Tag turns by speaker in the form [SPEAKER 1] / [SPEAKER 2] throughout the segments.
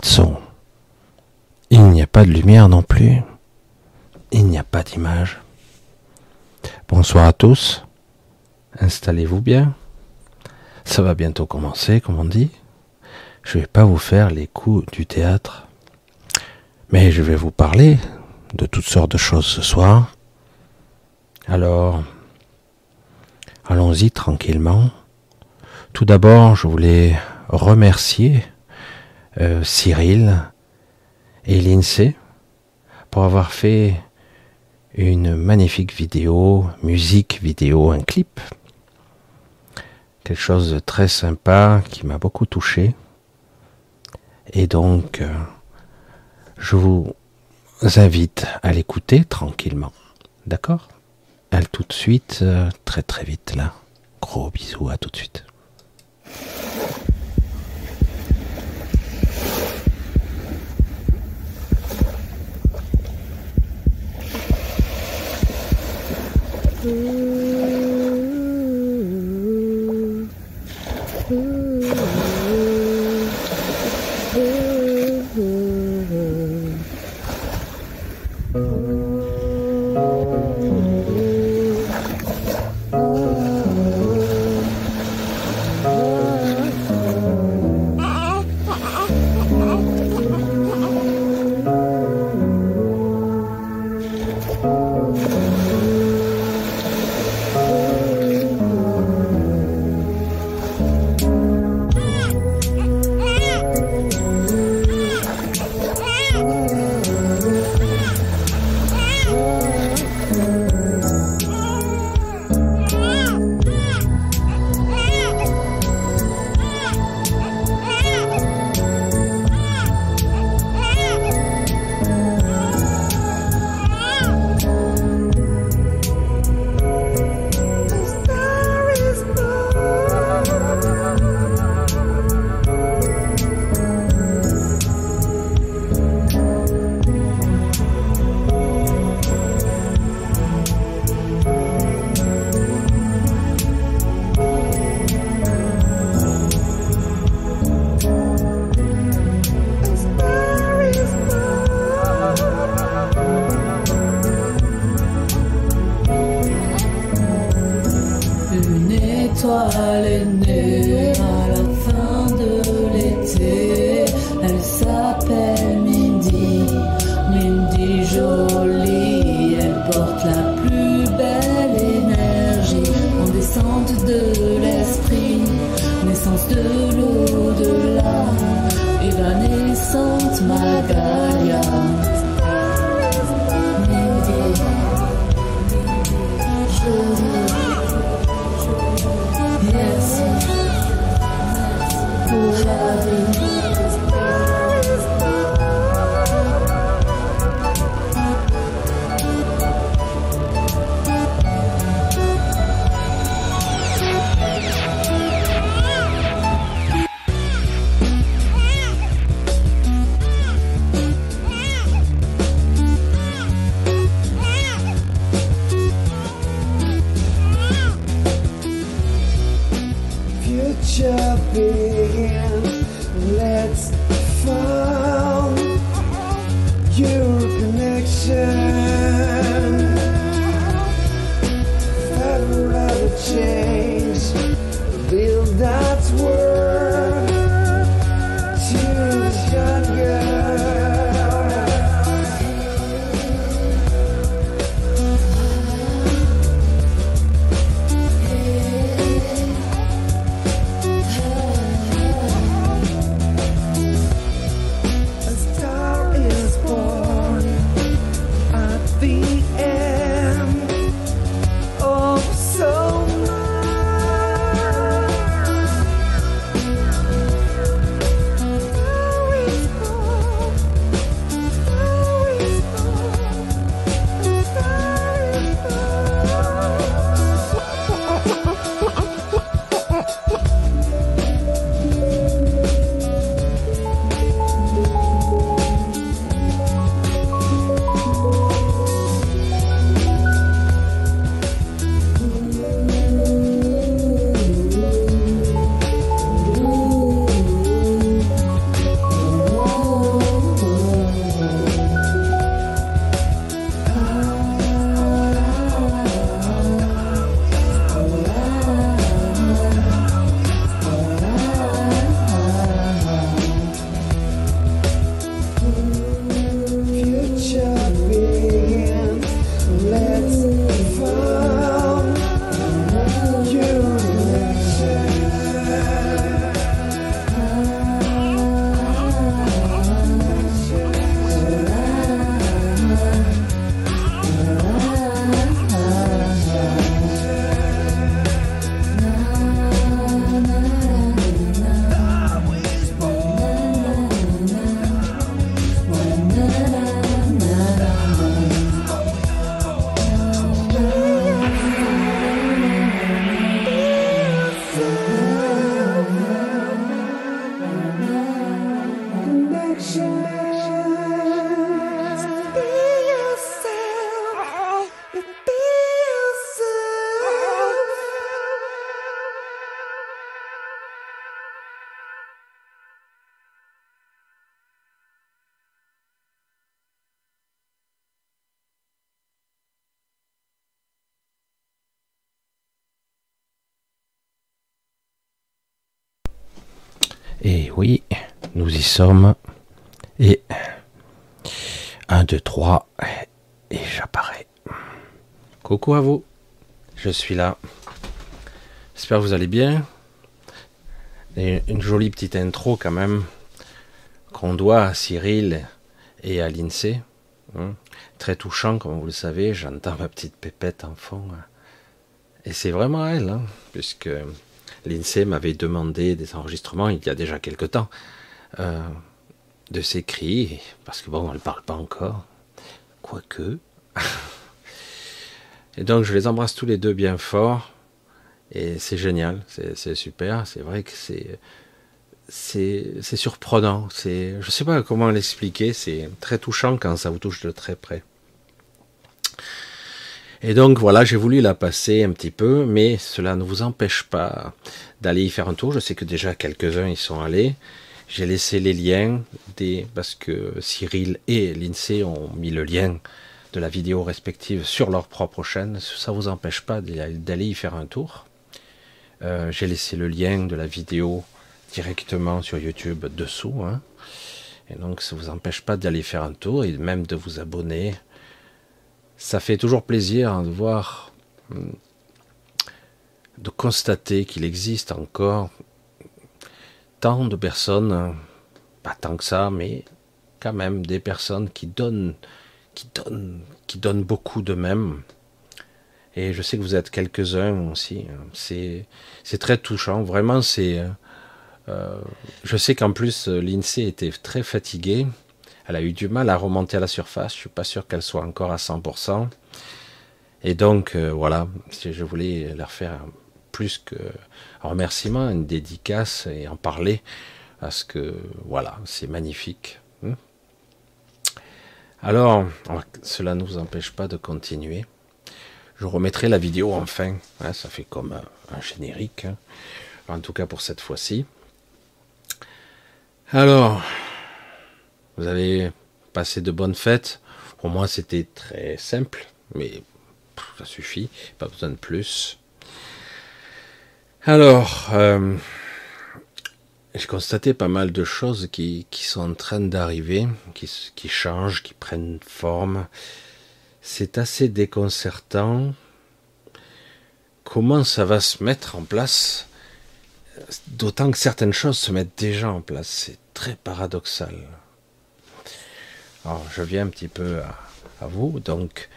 [SPEAKER 1] de son. Il n'y a pas de lumière non plus. Il n'y a pas d'image. Bonsoir à tous. Installez-vous bien. Ça va bientôt commencer, comme on dit. Je ne vais pas vous faire les coups du théâtre, mais je vais vous parler de toutes sortes de choses ce soir. Alors, allons-y tranquillement. Tout d'abord, je voulais remercier euh, Cyril et l'INSEE pour avoir fait une magnifique vidéo, musique vidéo, un clip. Quelque chose de très sympa qui m'a beaucoup touché. Et donc, euh, je vous invite à l'écouter tranquillement. D'accord? À tout de suite, euh, très très vite là. Gros bisous, à tout de suite. Ooh. Et 1, 2, 3, et j'apparais. Coucou à vous, je suis là. J'espère vous allez bien. Et une jolie petite intro quand même qu'on doit à Cyril et à l'INSEE. Hein. Très touchant, comme vous le savez, j'entends ma petite pépette en fond. Et c'est vraiment elle, hein, puisque l'INSEE m'avait demandé des enregistrements il y a déjà quelque temps euh, de ses cris, parce que bon, on ne parle pas encore, quoique. et donc je les embrasse tous les deux bien fort, et c'est génial, c'est super, c'est vrai que c'est c'est surprenant, c'est je sais pas comment l'expliquer, c'est très touchant quand ça vous touche de très près. Et donc voilà, j'ai voulu la passer un petit peu, mais cela ne vous empêche pas d'aller y faire un tour. Je sais que déjà quelques-uns y sont allés. J'ai laissé les liens des parce que Cyril et l'INSEE ont mis le lien de la vidéo respective sur leur propre chaîne. Ça vous empêche pas d'aller y faire un tour. Euh, j'ai laissé le lien de la vidéo directement sur YouTube dessous. Hein. Et donc ça vous empêche pas d'aller faire un tour et même de vous abonner ça fait toujours plaisir hein, de voir, hum, de constater qu'il existe encore tant de personnes, hein, pas tant que ça, mais quand même des personnes qui donnent, qui donnent, qui donnent beaucoup d'eux-mêmes. Et je sais que vous êtes quelques-uns aussi. Hein. C'est, très touchant. Vraiment, c'est. Euh, euh, je sais qu'en plus, l'INSEE était très fatiguée elle a eu du mal à remonter à la surface. Je suis pas sûr qu'elle soit encore à 100%. Et donc, euh, voilà, je voulais leur faire plus que un remerciement, une dédicace et en parler. Parce que, voilà, c'est magnifique. Hmm. Alors, cela ne nous empêche pas de continuer. Je remettrai la vidéo enfin. Hein, ça fait comme un, générique. Hein. En tout cas pour cette fois-ci. Alors, vous avez passé de bonnes fêtes. Pour moi, c'était très simple, mais ça suffit, pas besoin de plus. Alors, euh, j'ai constaté pas mal de choses qui, sont en train d'arriver, qui, changent, qui prennent forme. C'est assez déconcertant. Comment ça va se mettre en place? D'autant que certaines choses se mettent déjà en place. C'est très paradoxal. Alors, je viens un petit peu à, vous. Donc,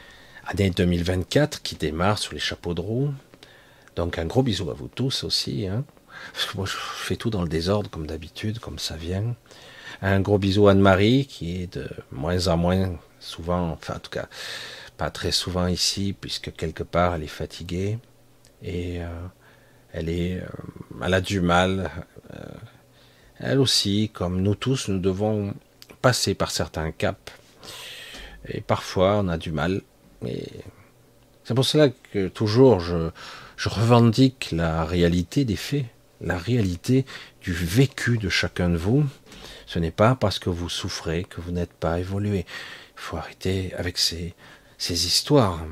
[SPEAKER 1] année 2024 qui démarre sur les chapeaux de roue. Donc, un gros bisou à vous tous aussi. Hein. moi, je fais tout dans le désordre, comme d'habitude, comme ça vient. Un gros bisou à Anne-Marie, qui est de moins en moins souvent, enfin, en tout cas, pas très souvent ici, puisque quelque part, elle est fatiguée. Et euh, elle, est, euh, elle a du mal. Euh, elle aussi, comme nous tous, nous devons passer par certains caps. Et parfois, on a du mal. C'est pour cela que toujours je, je revendique la réalité des faits, la réalité du vécu de chacun de vous. Ce n'est pas parce que vous souffrez que vous n'êtes pas évolué. Il faut arrêter avec ces, histoires.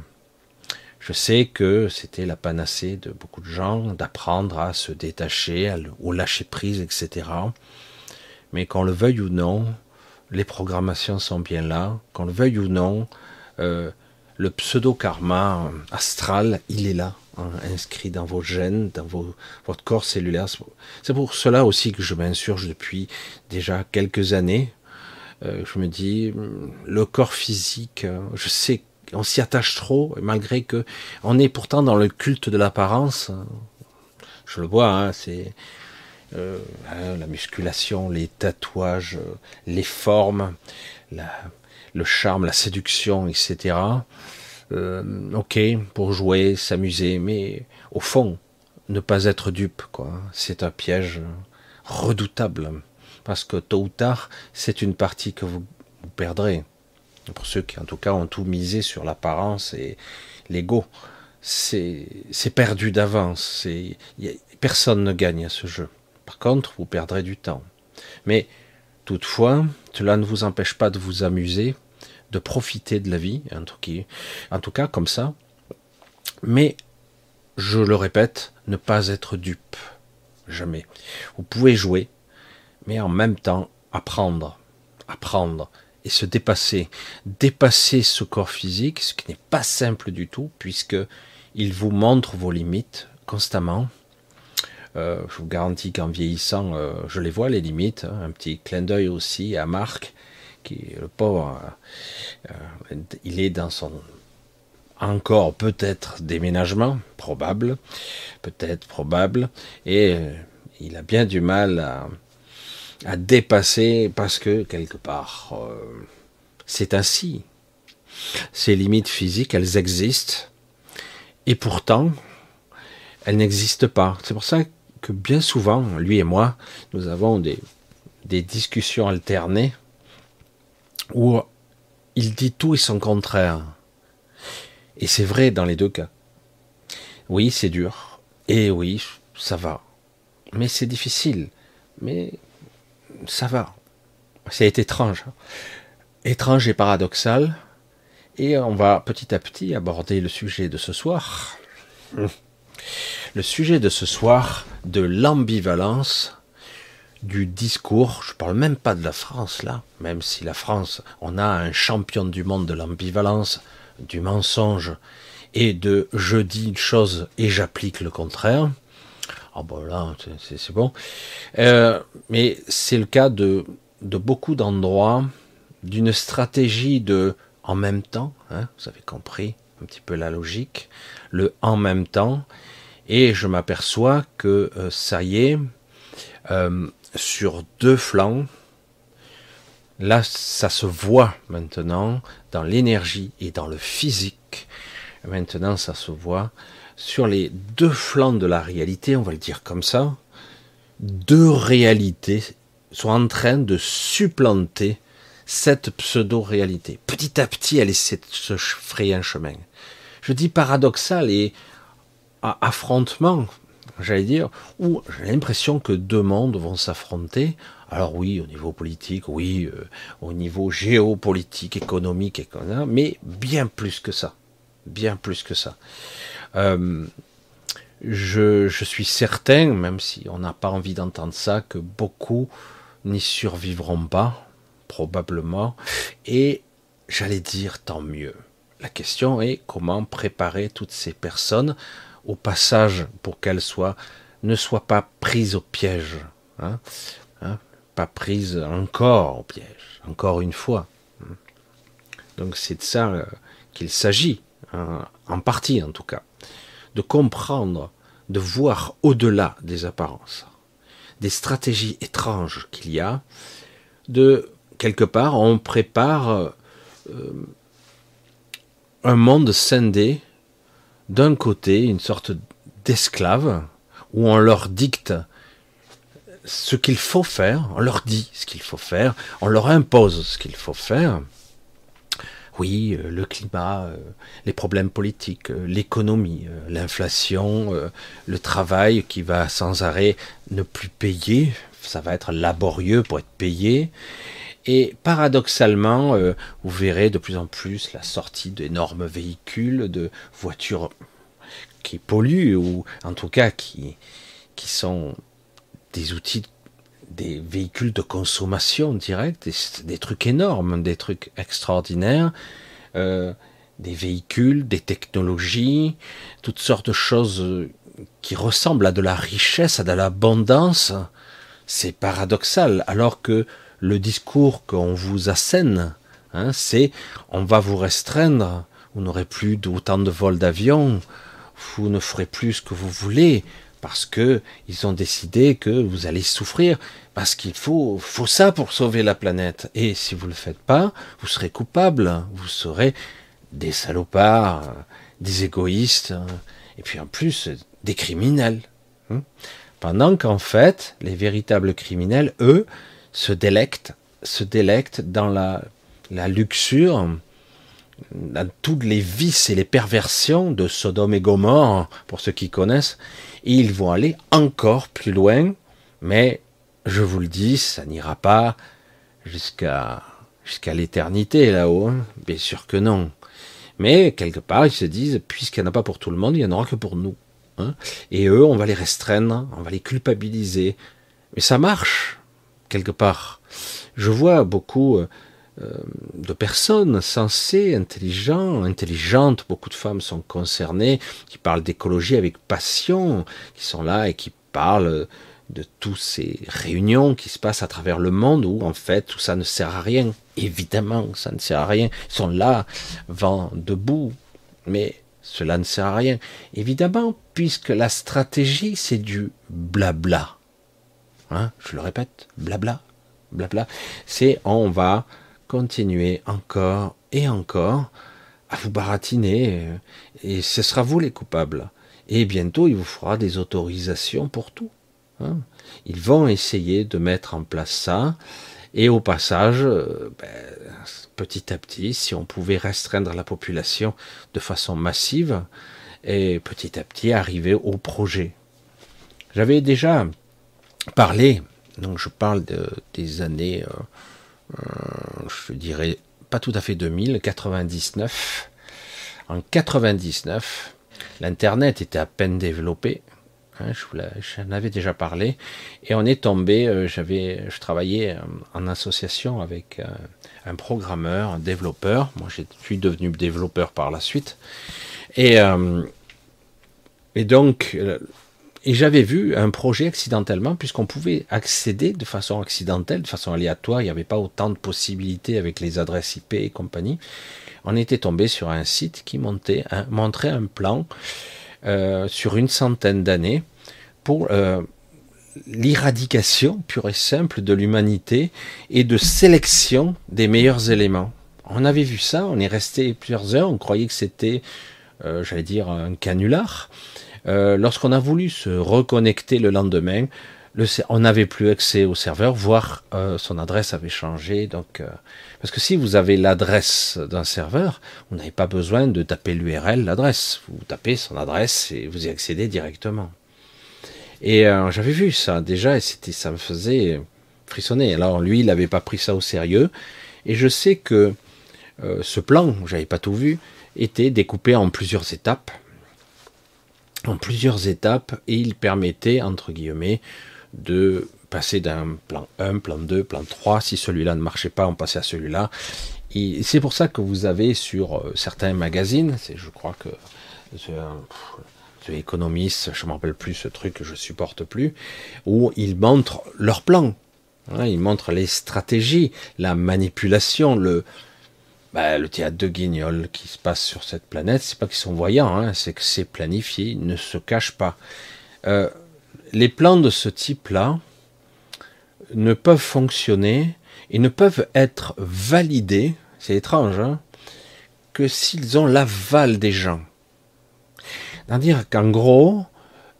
[SPEAKER 1] Je sais que c'était la panacée de beaucoup de gens d'apprendre à se détacher, au lâcher prise, etc. Mais qu'on le veuille ou non, les programmations sont bien là, qu'on le veuille ou non, euh, le pseudo-karma astral, il est là, inscrit dans vos gènes, dans votre corps cellulaire. C'est pour cela aussi que je m'insurge depuis déjà quelques années. Euh, je me dis, le corps physique, je sais qu'on s'y attache trop, malgré que on est pourtant dans le culte de l'apparence. Je le vois, hein, c'est euh, hein, la musculation, les tatouages, euh, les formes, le charme, la séduction, etc. Euh, ok, pour jouer, s'amuser, mais au fond, ne pas être dupe, quoi. C'est un piège redoutable, parce que tôt ou tard, c'est une partie que vous, vous perdrez. Pour ceux qui, en tout cas, ont tout misé sur l'apparence et l'ego, c'est perdu d'avance. Personne ne gagne à ce jeu. Par contre, vous perdrez du temps. Mais toutefois, cela ne vous empêche pas de vous amuser, de profiter de la vie, en tout cas, comme ça. Mais, je le répète, ne pas être dupe. Jamais. Vous pouvez jouer, mais en même temps apprendre, apprendre et se dépasser, dépasser ce corps physique, ce qui n'est pas simple du tout, puisque il vous montre vos limites constamment. Euh, je vous garantis qu'en vieillissant, euh, je les vois les limites. Hein. un petit clin d'œil aussi à Marc, le pauvre, euh, il est dans son encore peut-être déménagement, probable, peut-être probable, et il a bien du mal à, dépasser parce que quelque part, euh, c'est ainsi. Ces limites physiques, elles existent et pourtant, elles n'existent pas. C'est pour ça que bien souvent, lui et moi, nous avons des discussions alternées où il dit tout et son contraire. Et c'est vrai dans les deux cas. Oui, c'est dur. Et oui, ça va. Mais c'est difficile. Mais ça va. C'est étrange. Étrange et paradoxal. Et on va petit à petit aborder le sujet de ce soir. Le sujet de ce soir de l'ambivalence du discours. Je parle même pas de la France là, même si la France, on a un champion du monde de l'ambivalence, du mensonge et de je dis une chose et j'applique le contraire. Ah bon là, c'est bon. Euh, mais c'est le cas de, de beaucoup d'endroits, d'une stratégie de en même temps, hein, vous avez compris un petit peu la logique, le en même temps, et je m'aperçois que euh, ça y est, euh, sur deux flancs, là ça se voit maintenant dans l'énergie et dans le physique, maintenant ça se voit, sur les deux flancs de la réalité, on va le dire comme ça, deux réalités sont en train de supplanter cette pseudo-réalité. Petit à petit, elle essaie de se frayer un chemin. Je dis paradoxal et affrontement, j'allais dire, où j'ai l'impression que deux mondes vont s'affronter. Alors oui, au niveau politique, oui, euh, au niveau géopolitique, économique, mais bien plus que ça. Bien plus que ça. Euh, je, suis certain, même si on n'a pas envie d'entendre ça, que beaucoup n'y survivront pas, probablement. Et j'allais dire tant mieux. La question est comment préparer toutes ces personnes au passage pour qu'elles soient ne soient pas prises au piège, hein, hein, pas prises encore au piège, encore une fois. Donc c'est de ça euh, qu'il s'agit, hein, en partie en tout cas de comprendre, de voir au-delà des apparences, des stratégies étranges qu'il y a, de quelque part on prépare euh, un monde scindé d'un côté une sorte d'esclaves où on leur dicte ce qu'il faut faire, on leur dit ce qu'il faut faire, on leur impose ce qu'il faut faire, oui, euh, le climat, euh, les problèmes politiques, euh, l'économie, l'inflation, le travail qui va sans arrêt ne plus payer, ça va être laborieux pour être payé. Et paradoxalement, vous verrez de plus en plus la sortie d'énormes véhicules, de voitures qui polluent, ou en tout cas qui, qui sont des outils des véhicules de consommation directe, des, trucs énormes, des trucs extraordinaires, euh, des véhicules, des technologies, toutes sortes de choses euh, qui ressemblent à de la richesse, à de l'abondance. C'est paradoxal, alors que le discours qu'on vous assène, hein, c'est on va vous restreindre, vous n'aurez plus autant de vols d'avion, vous ne ferez plus ce que vous voulez, parce que ils ont décidé que vous allez souffrir, parce qu'il faut, faut ça pour sauver la planète. Et si vous le faites pas, vous serez coupable, vous serez des salopards, des égoïstes, et puis en plus des criminels. Hein? Pendant qu'en fait, les véritables criminels, eux, se délectent, se délectent dans la, la luxure, dans toutes les vices et les perversions de Sodome et Gomorre, pour ceux qui connaissent, ils vont aller encore plus loin, mais je vous le dis, ça n'ira pas jusqu'à jusqu'à l'éternité là-haut. Hein. Bien sûr que non. Mais quelque part, ils se disent, puisqu'il n'y en a pas pour tout le monde, il n'y en aura que pour nous. Hein. Et eux, on va les restreindre, on va les culpabiliser. Mais ça marche. quelque part. Je vois beaucoup euh, de personnes sensées, intelligentes, intelligentes, beaucoup de femmes sont concernées, qui parlent d'écologie avec passion, qui sont là et qui parlent de toutes ces réunions qui se passent à travers le monde où en fait tout ça ne sert à rien. Évidemment, ça ne sert à rien. Ils sont là, vent debout, mais cela ne sert à rien. Évidemment, puisque la stratégie, c'est du blabla. Hein, je le répète, blabla, blabla. C'est on va continuer encore et encore à vous baratiner, et ce sera vous les coupables. Et bientôt, il vous fera des autorisations pour tout. Hein. Ils vont essayer de mettre en place ça. Et au passage, euh, ben, petit à petit, si on pouvait restreindre la population de façon massive, et petit à petit arriver au projet. J'avais déjà parlé, donc je parle des années, euh, euh, je dirais pas tout à fait 2000, 99. En 99, l'Internet était à peine développé. Hein, j'en avais déjà parlé. Et on est tombé, euh, j'avais, je travaillais euh, en association avec euh, un programmeur, un développeur. Moi, je suis devenu développeur par la suite. Et, et donc, et j'avais vu un projet accidentellement, puisqu'on pouvait accéder de façon accidentelle, de façon aléatoire, il n'y avait pas autant de possibilités avec les adresses IP et compagnie. On était tombé sur un site qui montrait un plan sur une centaine d'années pour euh, l'éradication pure et simple de l'humanité et de sélection des meilleurs éléments. On avait vu ça, on est resté plusieurs heures, on croyait que c'était, euh, j'allais dire, un canular. Euh, lorsqu'on a voulu se reconnecter le lendemain, le, on n'avait plus accès au serveur, voire son adresse avait changé. Donc, parce que si vous avez l'adresse d'un serveur, vous n'avez pas besoin de taper l'URL, l'adresse. Vous tapez son adresse et vous y accédez directement. Et euh, j'avais vu ça déjà, et c'était, ça me faisait frissonner. Alors lui, il n'avait pas pris ça au sérieux. Et je sais que euh, ce plan, j'avais pas tout vu, était découpé en plusieurs étapes. En plusieurs étapes, et il permettait, entre guillemets, de passer d'un plan 1, plan 2, plan 3. Si celui-là ne marchait pas, on passait à celui-là. C'est pour ça que vous avez sur euh, certains magazines, c'est, je crois que économiste, je ne me rappelle plus ce truc que je supporte plus, où ils montrent leur plan. Hein, ils montrent les stratégies, la manipulation, le, bah, le théâtre de guignol qui se passe sur cette planète. C'est pas qu'ils sont voyants, hein, c'est que c'est planifié, ils ne se cachent pas. Euh, les plans de ce type-là ne peuvent fonctionner et ne peuvent être validés, c'est étrange, hein, que s'ils ont l'aval des gens. C'est-à-dire qu'en gros,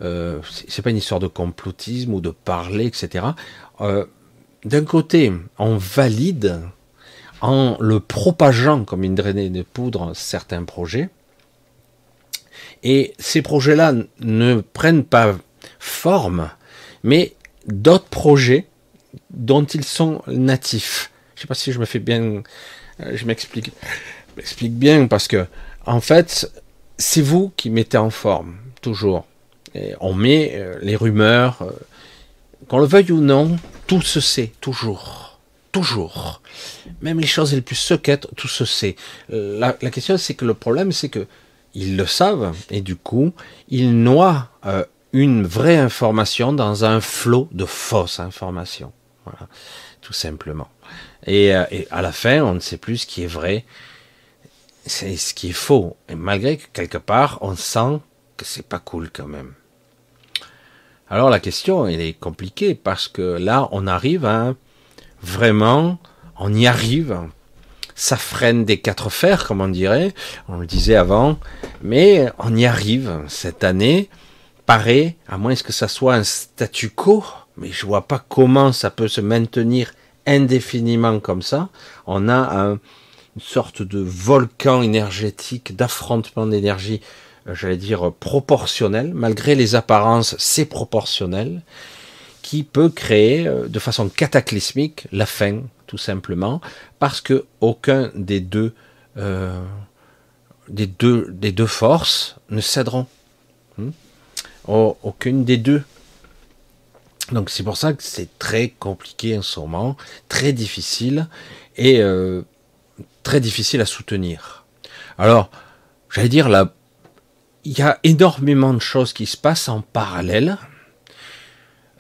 [SPEAKER 1] euh, c'est pas une histoire de complotisme ou de parler, etc. Euh, d'un côté, on valide en le propageant comme une drainée de poudre certains projets, et ces projets-là ne prennent pas forme, mais d'autres projets dont ils sont natifs. Je sais pas si je me fais bien, euh, je m'explique, m'explique bien parce que en fait, c'est vous qui mettez en forme, toujours. Et on met euh, les rumeurs, euh, qu'on le veuille ou non, tout se sait, toujours. Toujours. Même les choses les plus secrètes, tout se sait. Euh, la, question, c'est que le problème, c'est que ils le savent, et du coup, ils noient une vraie information dans un flot de fausses informations. Voilà, tout simplement. Et, et à la fin, on ne sait plus ce qui est vrai c'est ce qui est faux. Et malgré que quelque part, on sent que c'est pas cool quand même. Alors la question, elle est compliquée parce que là, on arrive à vraiment, on y arrive. Ça freine des quatre fers, comme on dirait. On le disait avant. Mais on y arrive. Cette année, paraît, à moins que ça soit un statu quo, mais je vois pas comment ça peut se maintenir indéfiniment comme ça. On a un, une sorte de volcan énergétique, d'affrontement d'énergie, euh, j'allais dire proportionnel, malgré les apparences, c'est proportionnel, qui peut créer euh, de façon cataclysmique la fin, tout simplement, parce que aucun des deux, euh, des deux, forces ne céderont. Hmm? aucune des deux. Donc c'est pour ça que c'est très compliqué en ce moment, très difficile et euh, très difficile à soutenir. Alors, j'allais dire là, il y a énormément de choses qui se passent en parallèle.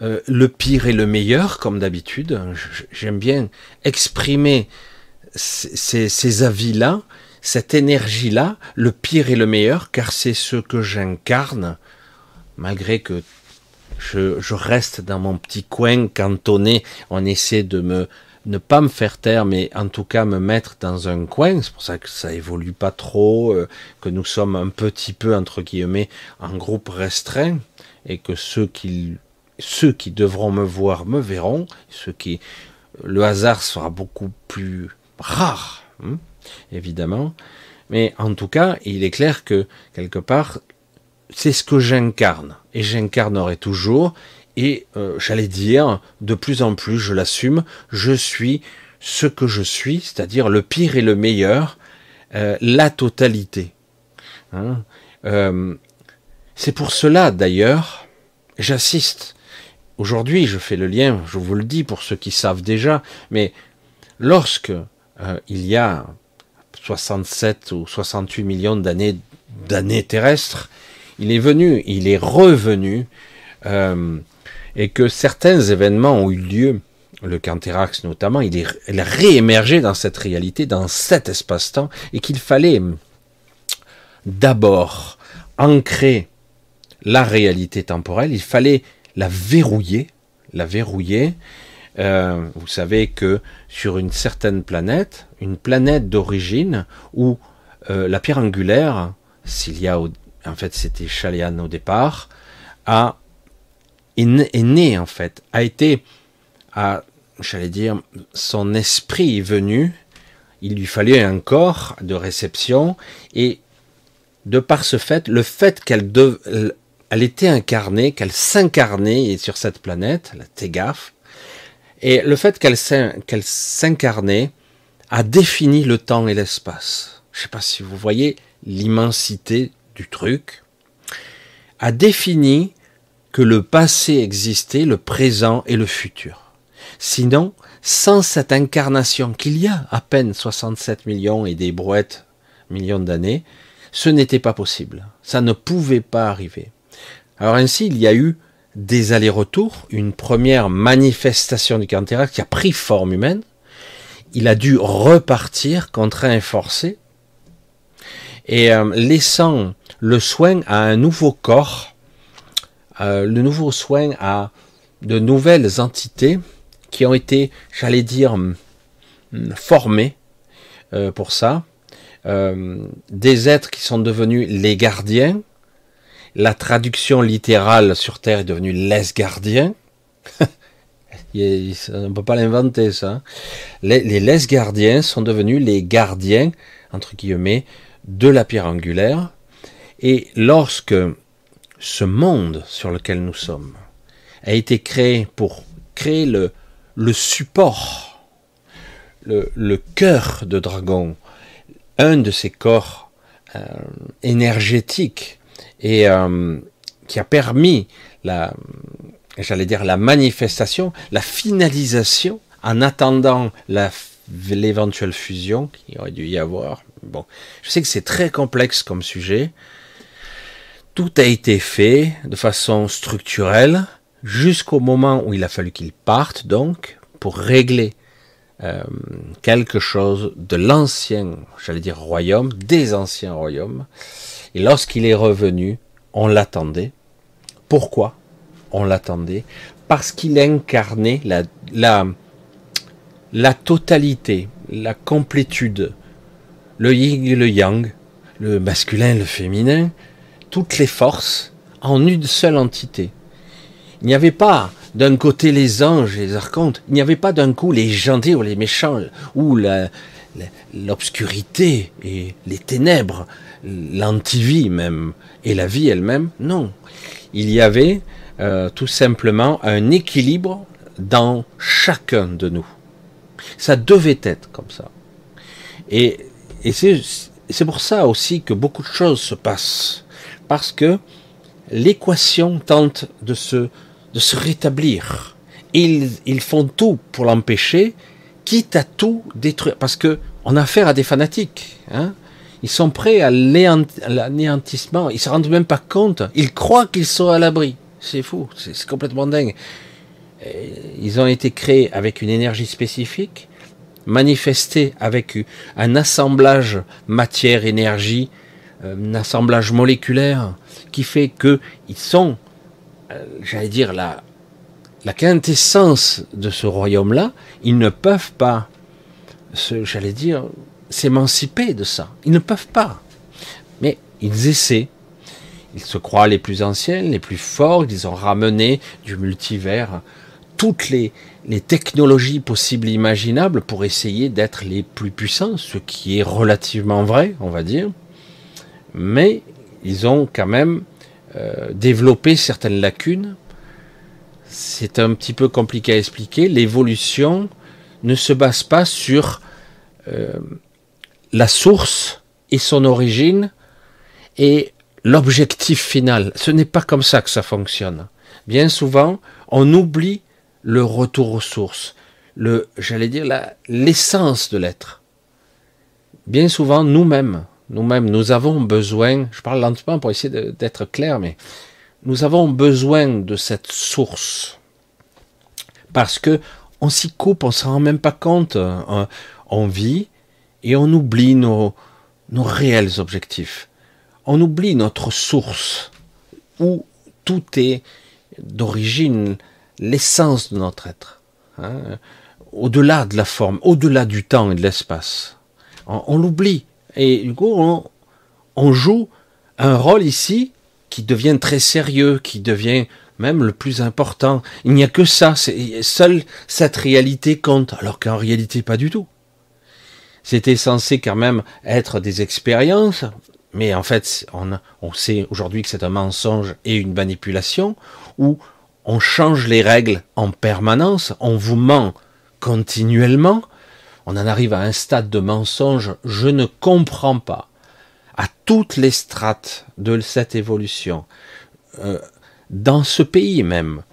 [SPEAKER 1] Euh, le pire et le meilleur, comme d'habitude. J'aime bien exprimer ces, avis-là, cette énergie-là, le pire et le meilleur, car c'est ce que j'incarne, malgré que je, je, reste dans mon petit coin cantonné. On essaie de me ne pas me faire taire, mais en tout cas me mettre dans un coin. C'est pour ça que ça évolue pas trop, euh, que nous sommes un petit peu entre guillemets en groupe restreint, et que ceux qui ceux qui devront me voir me verront, ceux qui le hasard sera beaucoup plus rare, hein, évidemment. Mais en tout cas, il est clair que quelque part, c'est ce que j'incarne et j'incarnerai toujours. Et euh, j'allais dire, de plus en plus, je l'assume, je suis ce que je suis, c'est-à-dire le pire et le meilleur, euh, la totalité. Hein euh, c'est pour cela, d'ailleurs, j'assiste. Aujourd'hui, je fais le lien, je vous le dis pour ceux qui savent déjà, mais lorsque il y a 67 ou 68 millions d'années d'années terrestres, il est venu, il est revenu, euh, et que certains événements ont eu lieu, le Canthérax notamment, il est, il réémergé dans cette réalité, dans cet espace-temps, et qu'il fallait d'abord ancrer la réalité temporelle, il fallait la verrouiller, la verrouiller. Euh, vous savez que sur une certaine planète, une planète d'origine où euh, la pierre angulaire, s'il y a en fait c'était Chalian au départ, a, est, né en fait, a été, a, j'allais dire, son esprit est venu, il lui fallait un corps de réception, et de par ce fait, le fait qu'elle elle était incarnée, qu'elle s'incarnait sur cette planète, la Tegaf, et le fait qu'elle s'incarnait a défini le temps et l'espace. Je ne sais pas si vous voyez l'immensité du truc, a défini que le passé existait, le présent et le futur. Sinon, sans cette incarnation qu'il y a à peine 67 millions et des brouettes millions d'années, ce n'était pas possible. Ça ne pouvait pas arriver. Alors ainsi, il y a eu des allers-retours, une première manifestation du Canthérax qui a pris forme humaine. Il a dû repartir, contraint et forcé, et euh, laissant le soin à un nouveau corps, euh, le nouveau soin à de nouvelles entités qui ont été, j'allais dire, formées euh, pour ça, euh, des êtres qui sont devenus les gardiens. La traduction littérale sur Terre est devenue les gardiens. on ne peut pas l'inventer ça. Hein. Les, les les gardiens sont devenus les gardiens, entre guillemets, de la pierre angulaire, et lorsque ce monde sur lequel nous sommes a été créé pour créer le, le support, le, le cœur de dragon, un de ces corps euh, énergétiques et euh, qui a permis la, j'allais dire la manifestation, la finalisation en attendant l'éventuelle fusion qui aurait dû y avoir. Bon, je sais que c'est très complexe comme sujet. Tout a été fait de façon structurelle jusqu'au moment où il a fallu qu'il parte, donc, pour régler euh, quelque chose de l'ancien, j'allais dire royaume, des anciens royaumes. Et lorsqu'il est revenu, on l'attendait. Pourquoi on l'attendait? Parce qu'il incarnait la, la, totalité, la complétude, le yin et le yang, le masculin et le féminin, toutes les forces en une seule entité. Il n'y avait pas d'un côté les anges et les archontes, il n'y avait pas d'un coup les gentils ou les méchants, ou l'obscurité et les ténèbres, l'antivie même, et la vie elle-même. Non. Il y avait euh, tout simplement un équilibre dans chacun de nous. Ça devait être comme ça. Et, et c'est pour ça aussi que beaucoup de choses se passent parce que l'équation tente de se, de se rétablir. Ils, ils font tout pour l'empêcher, quitte à tout détruire, parce que on a affaire à des fanatiques. Hein ils sont prêts à l'anéantissement. Ils se rendent même pas compte. Ils croient qu'ils sont à l'abri. C'est fou. C'est complètement dingue. Ils ont été créés avec une énergie spécifique, manifestés avec un assemblage matière-énergie, un assemblage moléculaire qui fait que ils sont, euh, j'allais dire la la quintessence de ce royaume-là. Ils ne peuvent pas, j'allais dire, s'émanciper de ça. Ils ne peuvent pas. Mais ils essaient. Ils se croient les plus anciens, les plus forts. Ils ont ramené du multivers toutes les, technologies possibles et imaginables pour essayer d'être les plus puissants, ce qui est relativement vrai, on va dire. Mais ils ont quand même euh, développé certaines lacunes. C'est un petit peu compliqué à expliquer. L'évolution ne se base pas sur euh, la source et son origine et l'objectif final. Ce n'est pas comme ça que ça fonctionne. Bien souvent, on oublie le retour aux sources, le, j'allais dire, l'essence de l'être. Bien souvent, nous-mêmes, nous-mêmes, nous avons besoin, je parle lentement pour essayer d'être clair, mais nous avons besoin de cette source. Parce que on s'y coupe, on s'en rend même pas compte. On vit, et on oublie nos, nos réels objectifs. On oublie notre source, où tout est d'origine, l'essence de notre être, hein, au-delà de la forme, au-delà du temps et de l'espace. On, l'oublie. Et du coup, on, on joue un rôle ici qui devient très sérieux, qui devient même le plus important. Il n'y a que ça, seule cette réalité compte, alors qu'en réalité pas du tout. C'était censé quand même être des expériences, mais en fait, on, sait aujourd'hui que c'est un mensonge et une manipulation, où on change les règles en permanence, on vous ment continuellement, on en arrive à un stade de mensonge, je ne comprends pas, à toutes les strates de cette évolution, euh, dans ce pays même,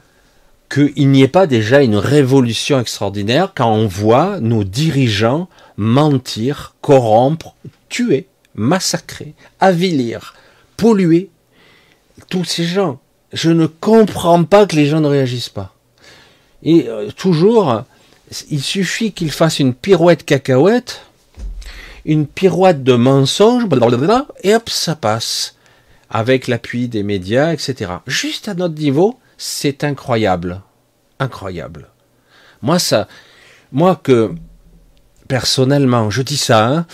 [SPEAKER 1] qu'il n'y ait pas déjà une révolution extraordinaire quand on voit nos dirigeants mentir, corrompre, tuer, massacrer, avilir, polluer tous ces gens. Je ne comprends pas que les gens ne réagissent pas. Et euh, toujours, il suffit qu'ils fassent une pirouette cacahuète, une pirouette de mensonges, et hop, ça passe. Avec l'appui des médias, etc. Juste à notre niveau, c'est incroyable. Incroyable. Moi, ça, moi que, personnellement, je dis ça, hein,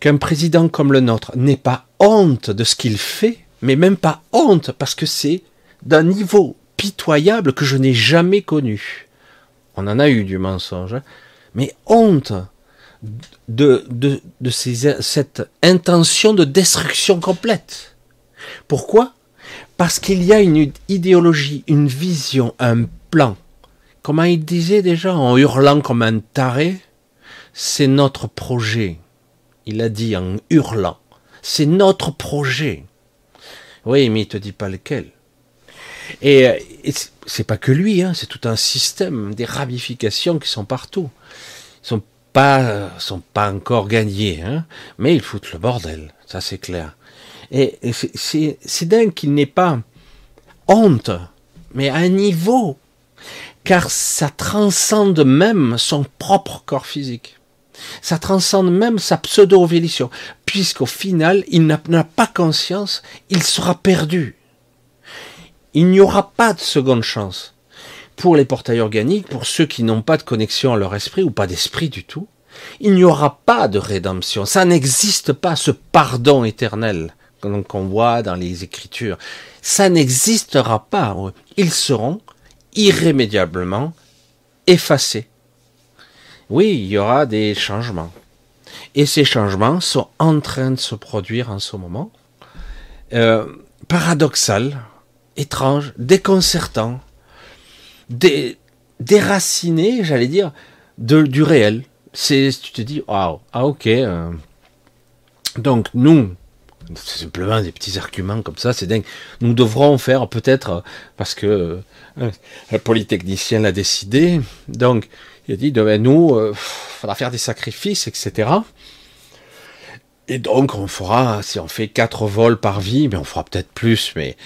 [SPEAKER 1] qu'un président comme le nôtre n'ait pas honte de ce qu'il fait, mais même pas honte, parce que c'est d'un niveau pitoyable que je n'ai jamais connu. On en a eu du mensonge, hein, mais honte de, cette intention de destruction complète. Pourquoi? Parce qu'il y a une idéologie, une vision, un plan. Comment il disait déjà en hurlant comme un taré, c'est notre projet. Il a dit en hurlant, c'est notre projet. Oui, mais il te dit pas lequel. Et, c'est pas que lui, hein, c'est tout un système, des ramifications qui sont partout. Ils sont pas, sont pas encore gagnés, hein, mais ils foutent le bordel, ça c'est clair. Et, c'est dingue qu'il n'ait pas honte, mais à un niveau, car ça transcende même son propre corps physique. Ça transcende même sa pseudo-ovulation, puisqu'au final, il n'a pas conscience, il sera perdu. Il n'y aura pas de seconde chance. Pour les portails organiques, pour ceux qui n'ont pas de connexion à leur esprit ou pas d'esprit du tout, il n'y aura pas de rédemption. Ça n'existe pas, ce pardon éternel qu'on voit dans les Écritures. Ça n'existera pas. Ils seront irrémédiablement effacés. Oui, il y aura des changements. Et ces changements sont en train de se produire en ce moment. Euh, paradoxal, étrange, déconcertant, déraciné, j'allais dire, de, du réel. C'est, tu te dis, waouh, ah ok. Euh. donc nous, C'est simplement des petits arguments comme ça, c'est dingue. Nous devrons faire peut-être, parce que euh, le polytechnicien l'a décidé, donc il a dit, ben, nous, il faudra faire des sacrifices, etc. Et donc on fera, si on fait quatre vols par vie, mais on fera peut-être plus, mais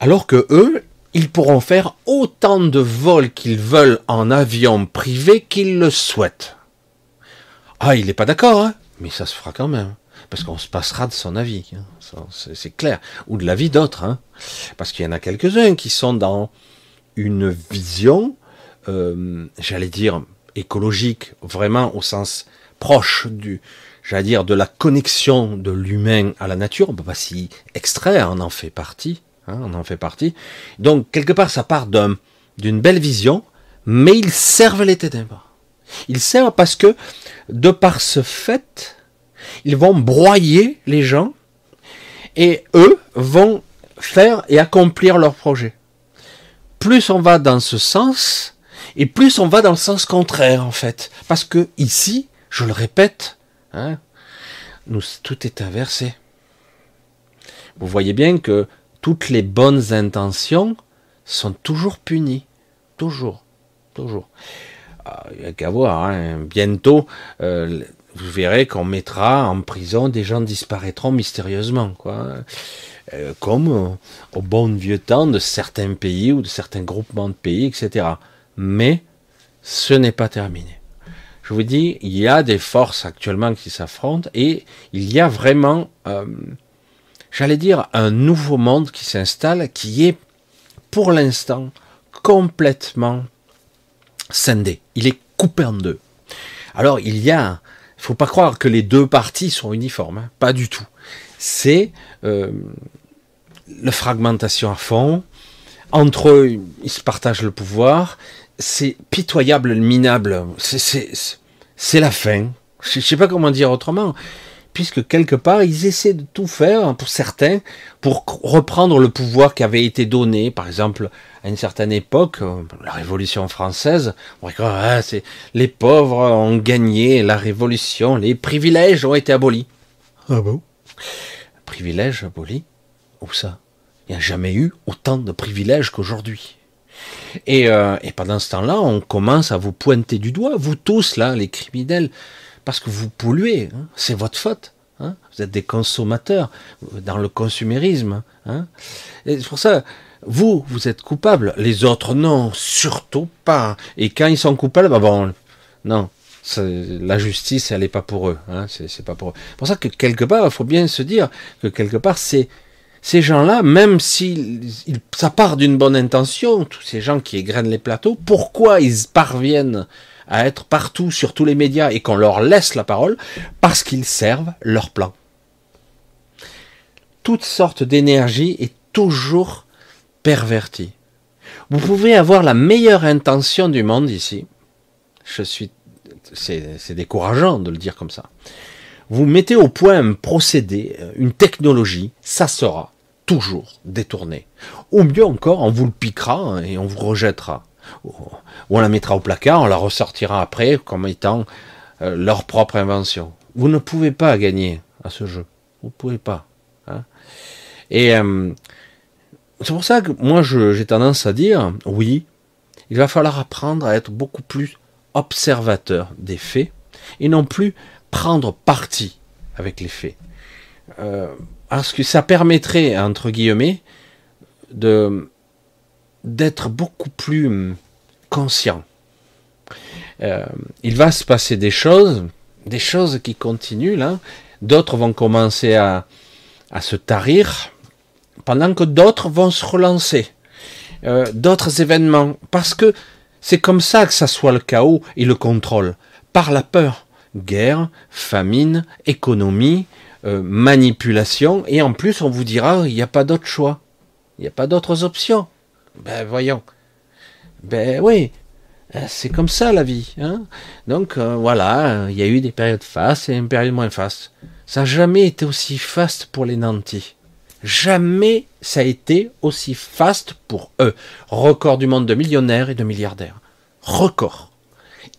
[SPEAKER 1] alors que eux, ils pourront faire autant de vols qu'ils veulent en avion privé qu'ils le souhaitent. Ah, il n'est pas d'accord, hein mais ça se fera quand même, parce qu'on se passera de son avis, hein. c'est clair, ou de l'avis d'autres, hein parce qu'il y en a quelques-uns qui sont dans une vision, euh, j'allais dire écologique, vraiment au sens proche du, j'allais dire de la connexion de l'humain à la nature. On peut pas s'y extraire, on en fait partie, hein, on en fait partie. Donc quelque part, ça part d'une belle vision, mais ils servent les ténèbres. Ils servent parce que de par ce fait, ils vont broyer les gens et eux vont faire et accomplir leur projet. Plus on va dans ce sens, et plus on va dans le sens contraire en fait. Parce que ici, je le répète, hein, tout est inversé. Vous voyez bien que toutes les bonnes intentions sont toujours punies. Toujours. Toujours. Ah, il n'y a qu'à voir. Hein. Bientôt, euh, vous verrez qu'on mettra en prison des gens disparaîtront mystérieusement. Quoi. Euh, comme au bon vieux temps de certains pays ou de certains groupements de pays, etc. Mais ce n'est pas terminé. Je vous dis, il y a des forces actuellement qui s'affrontent et il y a vraiment, euh, j'allais dire, un nouveau monde qui s'installe qui est pour l'instant complètement scindé. Il est coupé en deux. Alors il y a, il faut pas croire que les deux parties sont uniformes, hein. pas du tout. C'est euh, la fragmentation à fond. Entre eux, ils se partagent le pouvoir c'est pitoyable, minable. C'est la fin. Je ne sais pas comment dire autrement. Puisque quelque part, ils essaient de tout faire, pour certains, pour reprendre le pouvoir qui avait été donné, par exemple, à une certaine époque, euh, la Révolution française, ah, c'est les pauvres ont gagné la Révolution, les privilèges ont été abolis.
[SPEAKER 2] Ah bon?
[SPEAKER 1] Privilèges abolis? Où ça? Il n'y a jamais eu autant de privilèges qu'aujourd'hui. Euh, et, pendant ce temps-là, on commence à vous pointer du doigt, vous tous là, les criminels, parce que vous polluez. Hein. c'est votre faute. Hein. vous êtes des consommateurs dans le consumérisme. Hein. et c'est pour ça, vous, vous êtes coupables. Les autres, non, surtout pas. Et quand ils sont coupables, bah bon, non. La justice, elle n'est pas pour eux. c'est pas pour eux. C'est pour ça que quelque part, il faut bien se dire que quelque part, c'est ces gens-là, même si ça part d'une bonne intention, tous ces gens qui égrènent les plateaux, pourquoi ils parviennent à être partout sur tous les médias et qu'on leur laisse la parole? Parce qu'ils servent leur plan. Toute sorte d'énergie est toujours pervertie. Vous pouvez avoir la meilleure intention du monde ici. Je suis, c'est décourageant de le dire comme ça vous mettez au point un procédé, une technologie, ça sera toujours détourné. Ou mieux encore, on vous le piquera hein, et on vous rejettera. Ou on la mettra au placard, on la ressortira après comme étant euh, leur propre invention. Vous ne pouvez pas gagner à ce jeu. Vous ne pouvez pas. Hein. Et euh, c'est pour ça que moi j'ai tendance à dire, oui, il va falloir apprendre à être beaucoup plus observateur des faits et non plus prendre parti avec les faits. Euh, parce que ça permettrait, entre guillemets, de d'être beaucoup plus conscient. Euh, il va se passer des choses, des choses qui continuent là. D'autres vont commencer à, à se tarir, pendant que d'autres vont se relancer. Euh, d'autres événements, parce que c'est comme ça que ça soit le chaos et le contrôle, par la peur guerre, famine, économie, euh, manipulation, et en plus on vous dira il n'y a pas d'autre choix, il n'y a pas d'autres options. Ben voyons. Ben oui, euh, c'est comme ça la vie. Hein Donc euh, voilà, il y a eu des périodes fastes et une période moins fastes. Ça n'a jamais été aussi faste pour les nantis. Jamais ça a été aussi faste pour eux. Record du monde de millionnaires et de milliardaires. Record.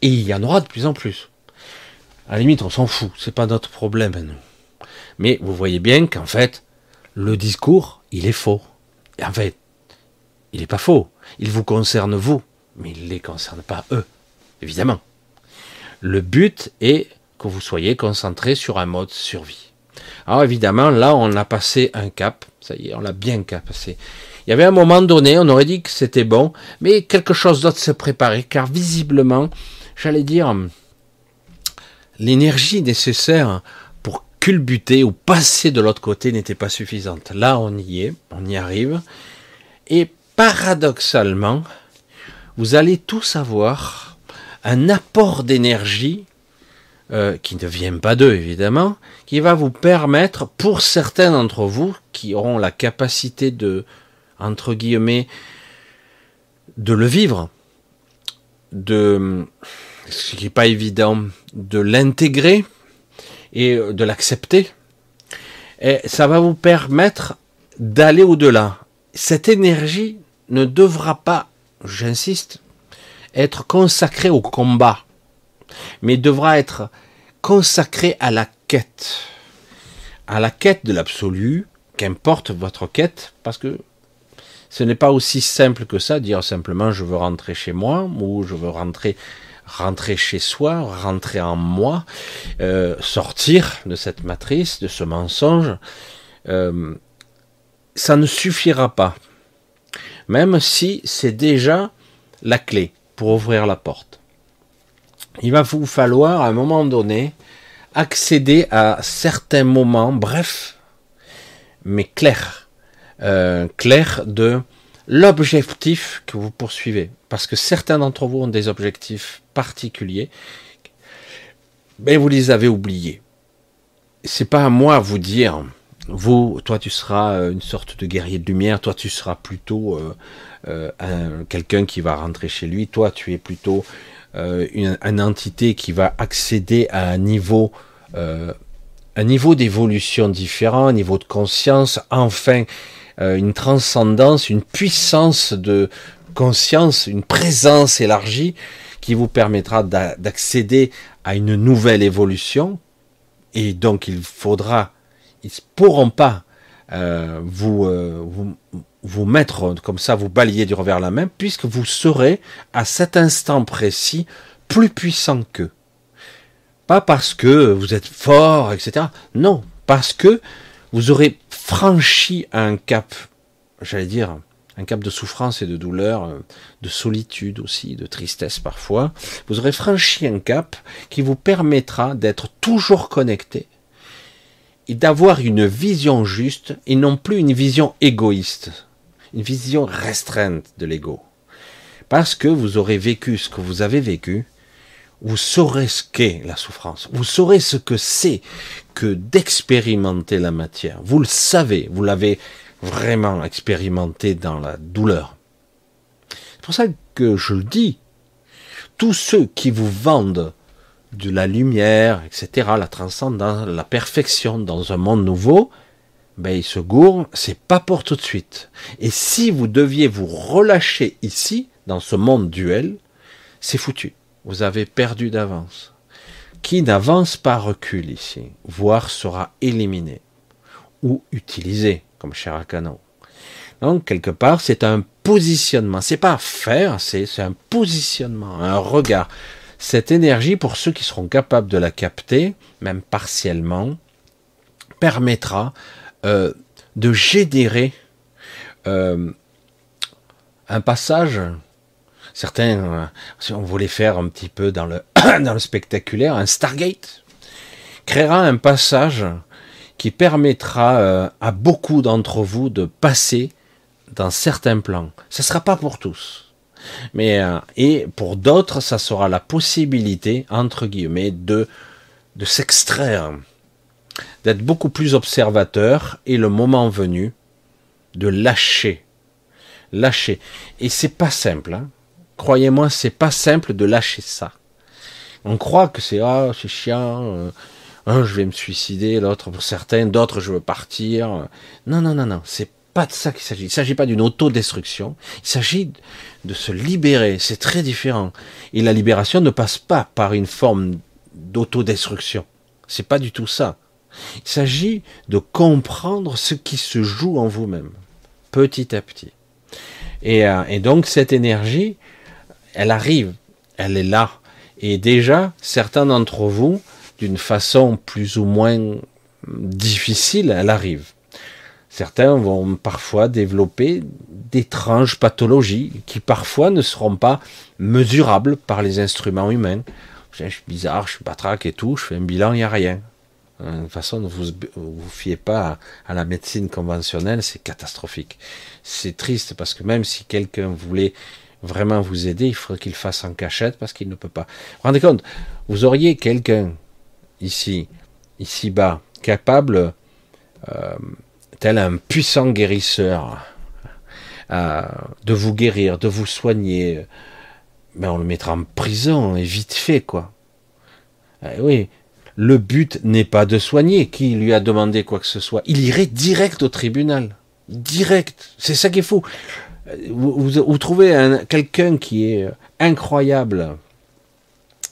[SPEAKER 1] Et il y en aura de plus en plus. À la limite, on s'en fout, c'est pas notre problème nous. Mais vous voyez bien qu'en fait, le discours, il est faux. Et en fait, il n'est pas faux. Il vous concerne vous, mais il ne les concerne pas eux, évidemment. Le but est que vous soyez concentré sur un mode survie. Alors évidemment, là, on a passé un cap. Ça y est, on l'a bien passé. Il y avait un moment donné, on aurait dit que c'était bon, mais quelque chose d'autre se préparait, car visiblement, j'allais dire, l'énergie nécessaire pour culbuter ou passer de l'autre côté n'était pas suffisante. Là, on y est, on y arrive. Et paradoxalement, vous allez tous avoir un apport d'énergie euh, qui ne vient pas d'eux évidemment, qui va vous permettre, pour certains d'entre vous qui auront la capacité de, entre guillemets, de le vivre, de, ce qui n'est pas évident, de l'intégrer et de l'accepter, et ça va vous permettre d'aller au-delà. Cette énergie ne devra pas, j'insiste, être consacrée au combat, mais devra être consacrée à la quête, à la quête de l'absolu, qu'importe votre quête, parce que ce n'est pas aussi simple que ça, dire simplement je veux rentrer chez moi, ou je veux rentrer rentrer chez soi, rentrer en moi, euh, sortir de cette matrice, de ce mensonge, euh, ça ne suffira pas. Même si c'est déjà la clé pour ouvrir la porte. Il va vous falloir à un moment donné accéder à certains moments, bref, mais clairs, euh, clairs de l'objectif que vous poursuivez. Parce que certains d'entre vous ont des objectifs particuliers, mais vous les avez oubliés. C'est pas à moi à vous dire, vous, toi tu seras euh, une sorte de guerrier de lumière, toi tu seras plutôt euh, euh, quelqu'un qui va rentrer chez lui, toi tu es plutôt une, une, entité qui va accéder à un niveau un niveau d'évolution différent, un niveau de conscience, enfin une transcendance, une puissance de conscience, une présence élargie qui vous permettra d'accéder à une nouvelle évolution. Et donc il faudra, ils ne pourront pas euh, vous, euh, vous, vous mettre comme ça, vous balayer du revers la main, puisque vous serez à cet instant précis plus puissant qu'eux. Pas parce que vous êtes fort, etc. Non, parce que vous aurez franchi un cap, j'allais dire, un cap de souffrance et de douleur, euh, de solitude aussi, de tristesse parfois. Vous aurez franchi un cap qui vous permettra d'être toujours connecté et d'avoir une vision juste et non plus une vision égoïste, une vision restreinte de l'ego. Parce que vous aurez vécu ce que vous avez vécu, vous saurez ce qu'est la souffrance, vous saurez ce que c'est que d'expérimenter la matière. Vous le savez, vous l'avez vraiment expérimenté dans la douleur. C'est pour ça que je le dis, tous ceux qui vous vendent de la lumière, etc., la transcendance, la perfection dans un monde nouveau, ben ils se gourent, c'est pas pour tout de suite. Et si vous deviez vous relâcher ici, dans ce monde duel, c'est foutu vous avez perdu d'avance. Qui n'avance pas recule ici, voire sera éliminé ou utilisé comme cher Akano. Donc quelque part, c'est un positionnement. C'est pas faire, c'est un positionnement, un regard. Cette énergie, pour ceux qui seront capables de la capter, même partiellement, permettra euh, de générer euh, un passage Certains, euh, si on voulait faire un petit peu dans le, spectaculaire, un Stargate créera un passage qui permettra euh, à beaucoup d'entre vous de passer dans certains plans. Ce ne sera pas pour tous. Mais, euh, et pour d'autres, ça sera la possibilité, entre guillemets, de, de s'extraire, d'être beaucoup plus observateur et le moment venu, de lâcher. Lâcher. Et c'est pas simple. Hein croyez-moi, c'est pas simple de lâcher ça. On croit que c'est ah c'est chiant, euh, un je vais me suicider, l'autre pour certains, d'autres je veux partir. Non non non non, c'est pas de ça qu'il s'agit. Il s'agit pas d'une autodestruction. Il s'agit de se libérer. C'est très différent. Et la libération ne passe pas par une forme d'autodestruction. C'est pas du tout ça. Il s'agit de comprendre ce qui se joue en vous-même, petit à petit. Et, euh, et, donc cette énergie, elle arrive, elle est là. Et déjà, certains d'entre vous, d'une façon plus ou moins difficile, elle arrive. Certains vont parfois développer d'étranges pathologies qui parfois ne seront pas mesurables par les instruments humains. Je suis bizarre, je suis batraque et tout, je fais un bilan, il n'y a rien. De toute façon, ne vous, vous fiez pas à la médecine conventionnelle, c'est catastrophique. C'est triste parce que même si quelqu'un voulait vraiment vous aider, il faudrait qu'il fasse en cachette parce qu'il ne peut pas. Vous, rendez compte, vous auriez quelqu'un ici, ici bas, capable, euh, tel un puissant guérisseur, euh, de vous guérir, de vous soigner, ben on le mettra en prison et vite fait quoi. Eh oui, le but n'est pas de soigner. Qui lui a demandé quoi que ce soit Il irait direct au tribunal, direct. C'est ça qui est fou. Vous, trouvez quelqu'un qui est incroyable,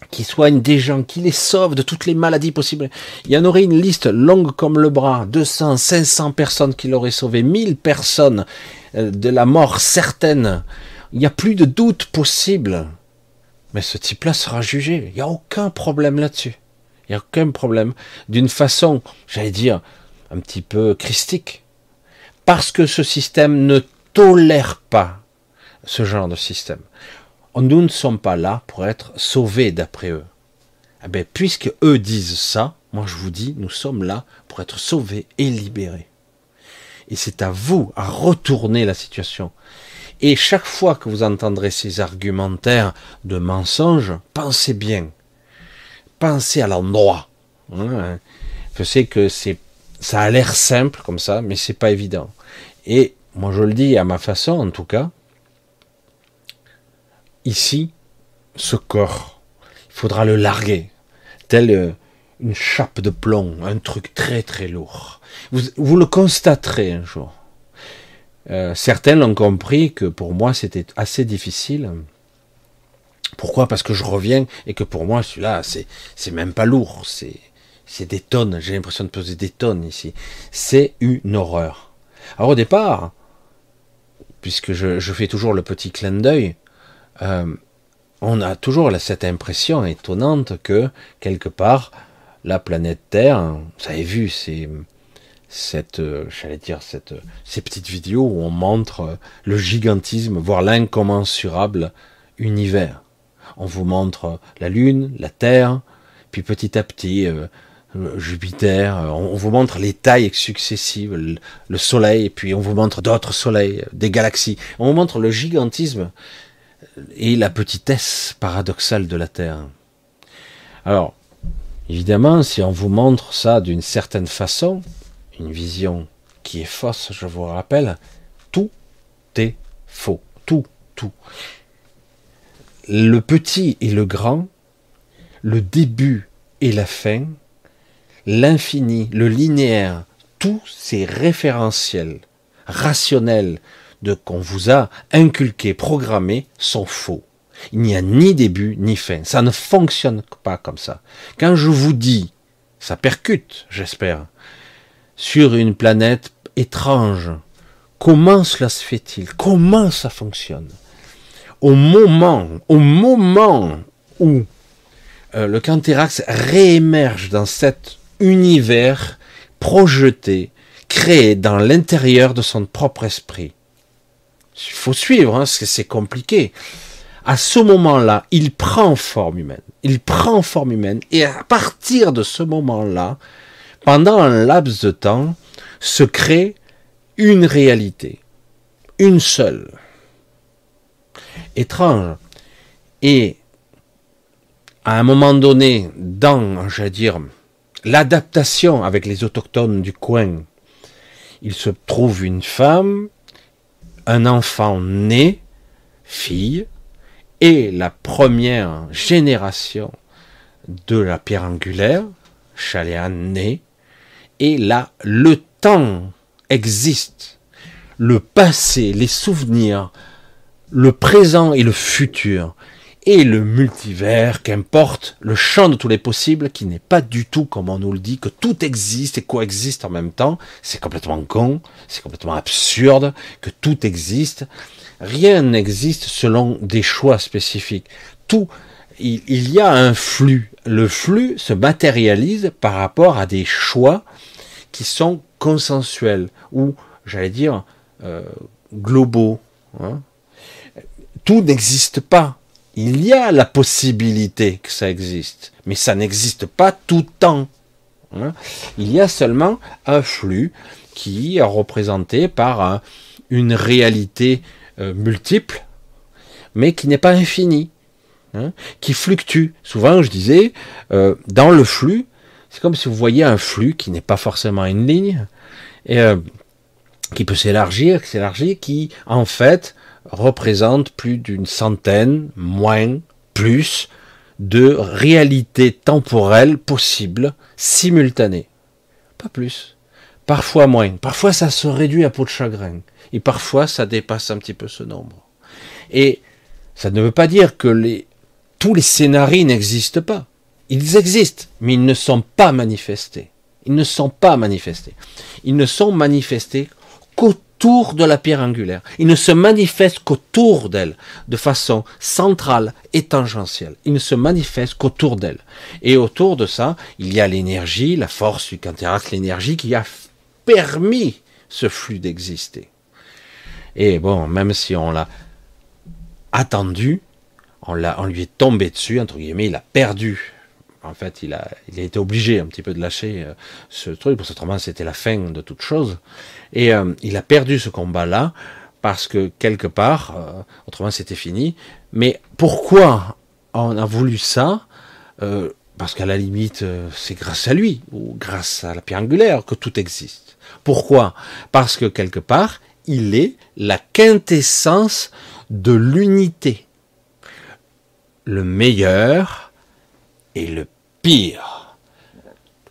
[SPEAKER 1] qui soigne des gens, qui les sauve de toutes les maladies possibles. Il y en aurait une liste longue comme le bras, 200, 500 personnes qui l'auraient sauvé, 1000 personnes euh, de la mort certaine. Il n'y a plus de doute possible. Mais ce type-là sera jugé. Il n'y a aucun problème là-dessus. Il n'y a aucun problème. D'une façon, j'allais dire, un petit peu christique. Parce que ce système ne tolère pas ce genre de système nous ne sommes pas là pour être sauvés d'après eux. Eh puisque eux disent ça, moi je vous dis, nous sommes là pour être sauvés et libérés. Et c'est à vous à retourner la situation. Et chaque fois que vous entendrez ces argumentaires de mensonges, pensez bien. Pensez à l'endroit. Hein. Je sais que c'est, ça a l'air simple comme ça, mais c'est pas évident. Et moi je le dis à ma façon en tout cas, ici, ce corps, il faudra le larguer, tel euh, une chape de plomb, un truc très très lourd. Vous, le constaterez un jour. Euh, certains l'ont compris que pour moi c'était assez difficile. Pourquoi? Parce que je reviens et que pour moi celui-là c'est c'est même pas lourd, c'est c'est des tonnes. J'ai l'impression de peser des tonnes ici. C'est une horreur. Alors au départ, puisque je, fais toujours le petit clin d'œil, euh, on a toujours cette impression étonnante que quelque part la planète Terre, vous avez vu ces, cette, euh, j'allais dire ces petites vidéos où on montre le gigantisme, voire l'incommensurable univers. On vous montre la Lune, la Terre, puis petit à petit euh, Jupiter. On vous montre les tailles successives, le, le Soleil, puis on vous montre d'autres soleils, des galaxies. On vous montre le gigantisme et la petitesse paradoxale de la Terre. Alors, évidemment, si on vous montre ça d'une certaine façon, une vision qui est fausse, je vous rappelle, tout est faux. Tout, tout. Le petit et le grand, le début et la fin, l'infini, le linéaire, tous ces référentiels rationnels de qu'on vous a inculqué, programmé, sont faux. Il n'y a ni début ni fin. Ça ne fonctionne pas comme ça. Quand je vous dis, ça percute, j'espère, sur une planète étrange, comment cela se fait-il? Comment ça fonctionne? Au moment, au moment où euh, le Canthérax réémerge dans cet univers projeté, créé dans l'intérieur de son propre esprit, il faut suivre, hein, c'est compliqué. À ce moment-là, il prend forme humaine. Il prend forme humaine. Et à partir de ce moment-là, pendant un laps de temps, se crée une réalité. Une seule. Étrange. Et à un moment donné, dans, je dire, l'adaptation avec les autochtones du coin, il se trouve une femme un enfant né, fille, et la première génération de la pierre angulaire, chaléane né, et là, le temps existe. Le passé, les souvenirs, le présent et le futur. Et le multivers, qu'importe, le champ de tous les possibles, qui n'est pas du tout comme on nous le dit, que tout existe et coexiste en même temps, c'est complètement con, c'est complètement absurde, que tout existe. Rien n'existe selon des choix spécifiques. Tout, il, y a un flux. Le flux se matérialise par rapport à des choix qui sont consensuels ou, j'allais dire, euh, globaux. Hein. Tout n'existe pas il y a la possibilité que ça existe, mais ça n'existe pas tout le temps. Hein. il y a seulement un flux qui est représenté par une réalité euh, multiple, mais qui n'est pas infinie, hein, qui fluctue. Souvent, je disais, euh, dans le flux, c'est comme si vous voyez un flux qui n'est pas forcément une ligne, et euh, qui peut s'élargir, s'élargir, qui en fait représente plus d'une centaine, moins, plus, de réalités temporelles possibles, simultanées. Pas plus. Parfois moins. Parfois ça se réduit à peau de chagrin. Et parfois ça dépasse un petit peu ce nombre. Et ça ne veut pas dire que tous les scénarios n'existent pas. Ils existent, mais ils ne sont pas manifestés. Ils ne sont pas manifestés. Ils ne sont manifestés qu'au autour de la pierre angulaire. Il ne se manifeste qu'autour d'elle, de façon centrale et tangentielle. Il ne se manifeste qu'autour d'elle. Et autour de ça, il y a l'énergie, la force du quintéracte, l'énergie qui a permis ce flux d'exister. Et bon, même si on l'a attendu, on, l'a, on lui est tombé dessus, entre guillemets, il a perdu en fait, il a, il a été obligé un petit peu de lâcher euh, ce truc, parce que autrement c'était la fin de toute chose. Et euh, il a perdu ce combat-là, parce que quelque part, euh, autrement c'était fini. Mais pourquoi on a voulu ça Parce qu'à la limite, c'est grâce à lui, ou grâce à la pierre angulaire, que tout existe. Pourquoi? Parce que quelque part, il est la quintessence de l'unité. Le meilleur, et le pire.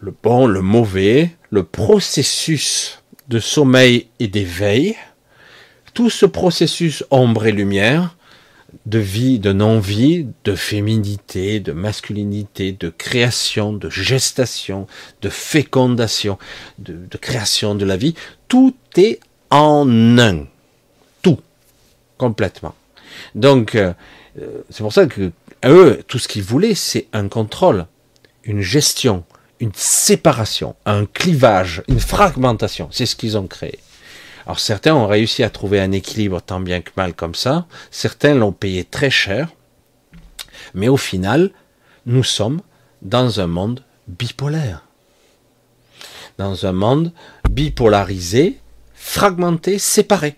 [SPEAKER 1] Le bon, le mauvais, le processus de sommeil et d'éveil, tout ce processus ombre et lumière, de vie, de non-vie, de féminité, de masculinité, de création, de gestation, de fécondation, de, création de la vie, tout est en un. Tout. Complètement. Donc, euh, euh, c'est pour ça que eux, tout ce qu'ils voulaient, c'est un contrôle, une gestion, une séparation, un clivage, une fragmentation. C'est ce qu'ils ont créé. Alors certains ont réussi à trouver un équilibre tant bien que mal comme ça, certains l'ont payé très cher, mais au final, nous sommes dans un monde bipolaire. Dans un monde bipolarisé, fragmenté, séparé.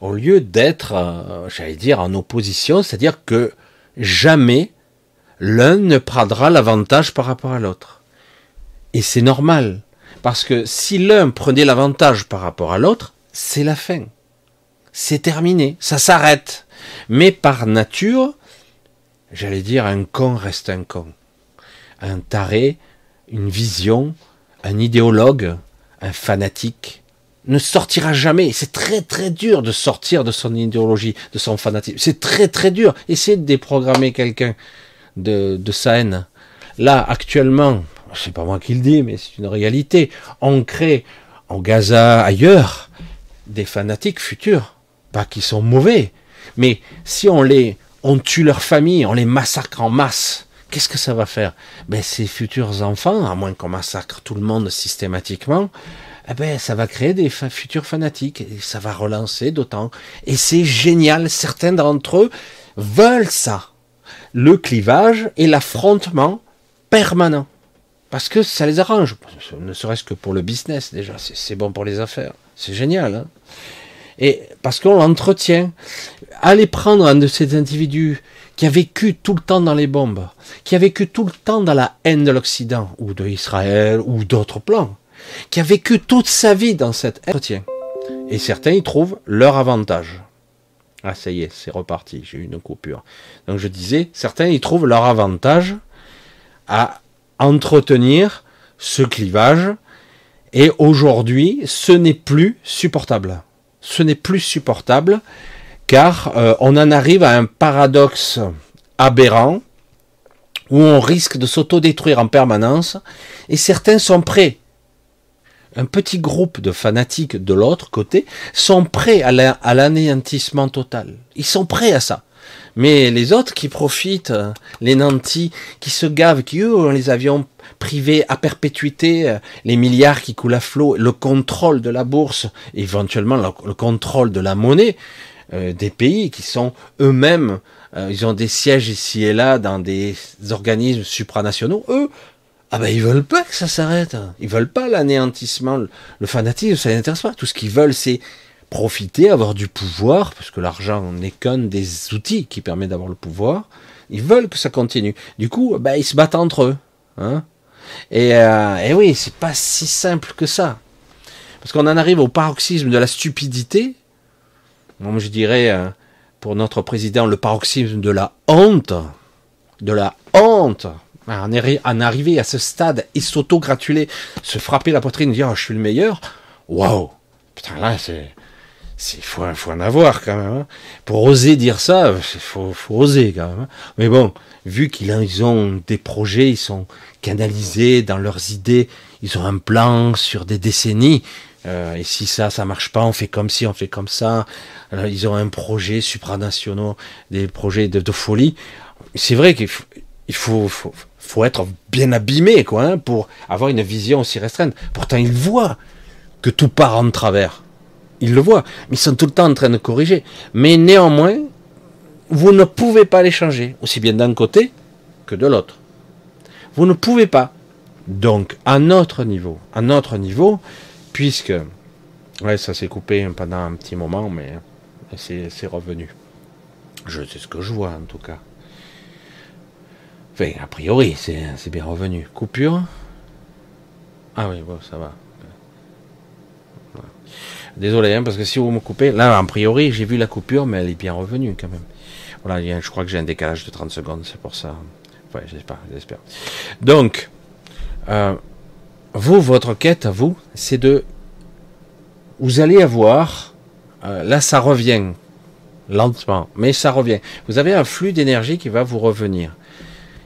[SPEAKER 1] Au lieu d'être, euh, j'allais dire, en opposition, c'est-à-dire que jamais l'un ne prendra l'avantage par rapport à l'autre. Et c'est normal, parce que si l'un prenait l'avantage par rapport à l'autre, c'est la fin. C'est terminé, ça s'arrête. Mais par nature, j'allais dire, un con reste un con. Un taré, une vision, un idéologue, un fanatique, ne sortira jamais. C'est très très dur de sortir de son idéologie, de son fanatisme. C'est très très dur. Essayez de déprogrammer quelqu'un de, sa haine. Là, actuellement, c'est pas moi qui le dis, mais c'est une réalité. On crée en Gaza, ailleurs, des fanatiques futurs. Pas qui sont mauvais, mais si on les, on tue leurs familles, on les massacre en masse, qu'est-ce que ça va faire? Ben ces futurs enfants, à moins qu'on massacre tout le monde systématiquement, eh ben, ça va créer des futurs fanatiques et ça va relancer d'autant. Et c'est génial. Certains d'entre eux veulent ça. Le clivage et l'affrontement permanent. Parce que ça les arrange. Ne serait-ce que pour le business, déjà. C'est bon pour les affaires. C'est génial. Hein et parce qu'on l'entretient. Allez prendre un de ces individus qui a vécu tout le temps dans les bombes, qui a vécu tout le temps dans la haine de l'Occident, ou de Israël, ou d'autres plans qui a vécu toute sa vie dans cet entretien. Et certains y trouvent leur avantage. Ah, ça y est, c'est reparti, j'ai eu une coupure. Donc je disais, certains y trouvent leur avantage à entretenir ce clivage. Et aujourd'hui, ce n'est plus supportable. Ce n'est plus supportable car euh, on en arrive à un paradoxe aberrant, où on risque de s'autodétruire en permanence, et certains sont prêts. Un petit groupe de fanatiques de l'autre côté sont prêts à l'anéantissement total. Ils sont prêts à ça. Mais les autres qui profitent, les nantis, qui se gavent, qui eux ont les avions privés à perpétuité, les milliards qui coulent à flot, le contrôle de la bourse, éventuellement le, contrôle de la monnaie euh, des pays qui sont eux-mêmes, euh, ils ont des sièges ici et là dans des organismes supranationaux, eux, ah ben ils veulent pas que ça s'arrête. Ils veulent pas l'anéantissement, le fanatisme, ça les intéresse pas. Tout ce qu'ils veulent, c'est profiter, avoir du pouvoir, parce que l'argent n'est qu'un des outils qui permet d'avoir le pouvoir. Ils veulent que ça continue. Du coup, ben, ils se battent entre eux. Hein et, euh, et oui, c'est pas si simple que ça. Parce qu'on en arrive au paroxysme de la stupidité. Moi, je dirais, euh, pour notre président, le paroxysme de la honte. De la honte. En, en arriver à ce stade et s'auto-gratuler, se frapper la poitrine, dire oh, je suis le meilleur. Waouh! Putain, là, c'est il faut, faut, en avoir quand même. Hein. Pour oser dire ça, il faut, faut, oser quand même. Hein. Mais bon, vu qu'ils ont des projets, ils sont canalisés dans leurs idées, ils ont un plan sur des décennies. Euh, et si ça, ça marche pas, on fait comme si, on fait comme ça. Alors, ils ont un projet supranationaux, des projets de, de folie. C'est vrai qu'il il faut, faut, faut, être bien abîmé, quoi, hein, pour avoir une vision aussi restreinte. Pourtant, ils voient que tout part en travers. Ils le voient, mais ils sont tout le temps en train de corriger. Mais néanmoins, vous ne pouvez pas les changer, aussi bien d'un côté que de l'autre. Vous ne pouvez pas. Donc, à notre niveau, à notre niveau, puisque, ouais, ça s'est coupé pendant un petit moment, mais c'est revenu. Je sais ce que je vois, en tout cas. Enfin, a priori, c'est bien revenu. Coupure Ah oui, bon, ça va. Désolé, hein, parce que si vous me coupez, là, a priori, j'ai vu la coupure, mais elle est bien revenue quand même. Voilà, je crois que j'ai un décalage de 30 secondes, c'est pour ça. Ouais, j'espère, j'espère. Donc, euh, vous, votre quête à vous, c'est de. Vous allez avoir. Euh, là, ça revient. Lentement, mais ça revient. Vous avez un flux d'énergie qui va vous revenir.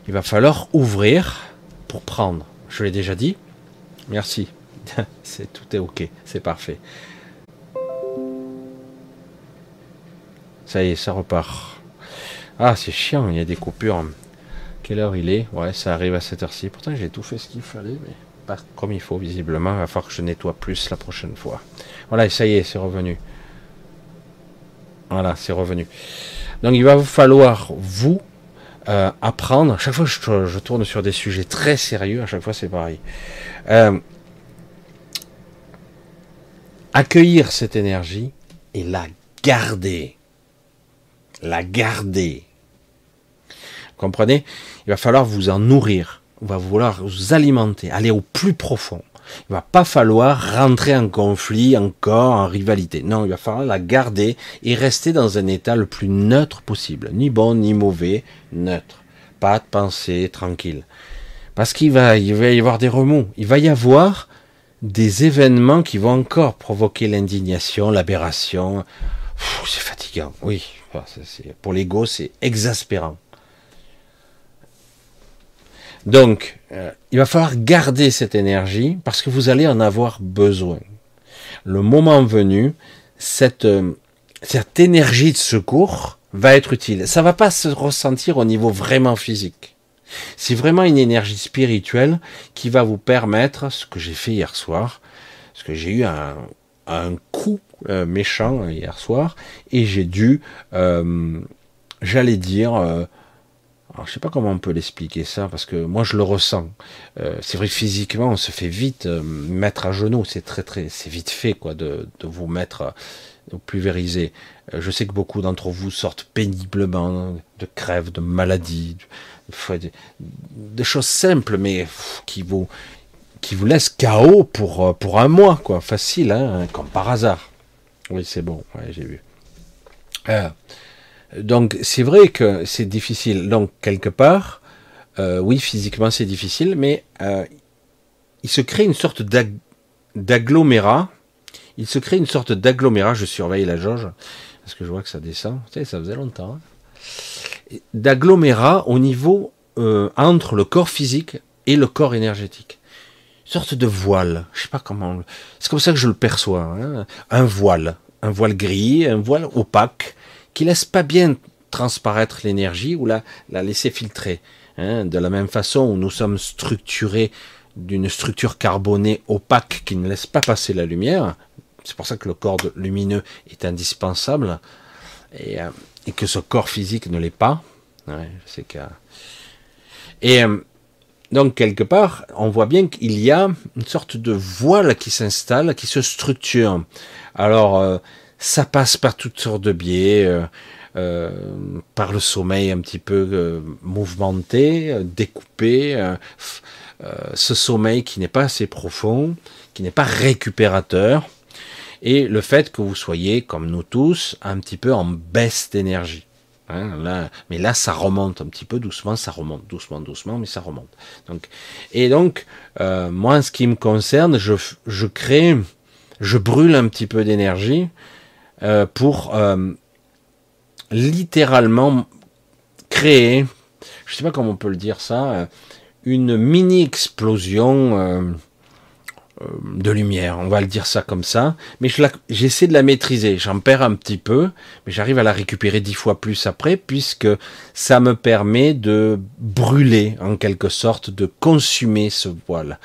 [SPEAKER 1] Il va falloir ouvrir pour prendre. Je l'ai déjà dit. Merci. c'est tout est ok, c'est parfait. Ça y est, ça repart. Ah, c'est chiant, il y a des coupures. Quelle heure il est? Ouais, ça arrive à cette heure-ci. Pourtant, j'ai tout fait ce qu'il fallait, mais pas comme il faut, visiblement. Il va falloir que je nettoie plus la prochaine fois. Voilà, ça y est, c'est revenu. Voilà, c'est revenu. Donc, il va vous falloir, vous, euh, apprendre. À chaque fois je, tourne sur des sujets très sérieux, à chaque fois, c'est pareil. Euh, accueillir cette énergie et la garder la garder. Vous comprenez? Il va falloir vous en nourrir. On va vouloir vous alimenter, aller au plus profond. Il va pas falloir rentrer en conflit, encore en rivalité. Non, il va falloir la garder et rester dans un état le plus neutre possible. Ni bon, ni mauvais, neutre. Pas de pensée, tranquille. Parce qu'il va, il va y avoir des remous. Il va y avoir des événements qui vont encore provoquer l'indignation, l'aberration. C'est fatigant, oui pour l'ego, c'est exaspérant. Donc, euh, il va falloir garder cette énergie parce que vous allez en avoir besoin. Le moment venu, cette, euh, énergie de secours va être utile. Ça va pas se ressentir au niveau vraiment physique. C'est vraiment une énergie spirituelle qui va vous permettre, ce que j'ai fait hier soir, parce que j'ai eu un, coup euh, méchant hier soir et j'ai dû, j'allais dire, alors je sais pas comment on peut l'expliquer ça parce que moi je le ressens. c'est vrai que physiquement on se fait vite mettre à genoux, c'est très très, c'est vite fait quoi de, de vous mettre pulvériser. je sais que beaucoup d'entre vous sortent péniblement de crèves, de maladies, de, choses simples mais qui vous qui vous laisse KO pour, pour un mois, quoi. Facile, hein, comme par hasard. Oui, c'est bon, j'ai vu. Donc, c'est vrai que c'est difficile. Donc, quelque part, euh, oui, physiquement, c'est difficile, mais euh, il se crée une sorte d'agglomérat. Il se crée une sorte d'agglomérat. Je surveille la jauge, parce que je vois que ça descend. Tu sais, ça faisait longtemps. Hein. d'agglomérat au niveau euh, entre le corps physique et le corps énergétique. Une sorte de voile. Je sais pas comment. C'est comme ça que je le perçois. Hein. Un voile, un voile gris, un voile opaque qui laisse pas bien transparaître l'énergie ou la, la laisser filtrer. Hein. De la même façon où nous sommes structurés d'une structure carbonée opaque qui ne laisse pas passer la lumière. C'est pour ça que le corps lumineux est indispensable et, euh, et que ce corps physique ne l'est pas. Et euh, donc quelque part, on voit bien qu'il y a une sorte de voile qui s'installe, qui se structure. Alors, euh, ça passe par toutes sortes de biais, euh, par le sommeil un petit peu mouvementé, découpé, ce sommeil qui n'est pas assez profond, qui n'est pas récupérateur, et le fait que vous soyez, comme nous tous, un petit peu en baisse d'énergie. Hein, là, mais là, ça remonte un petit peu doucement, ça remonte doucement, doucement, mais ça remonte. Donc, et donc, euh, moi, en ce qui me concerne, je, je crée, je brûle un petit peu d'énergie euh, pour euh, littéralement créer, je sais pas comment on peut le dire ça, euh, une mini explosion de lumière, on va le dire ça comme ça, mais j'essaie de la maîtriser, j'en perds un petit peu, mais j'arrive à la récupérer dix fois plus après, puisque ça me permet de brûler, en quelque sorte, de consumer ce voile.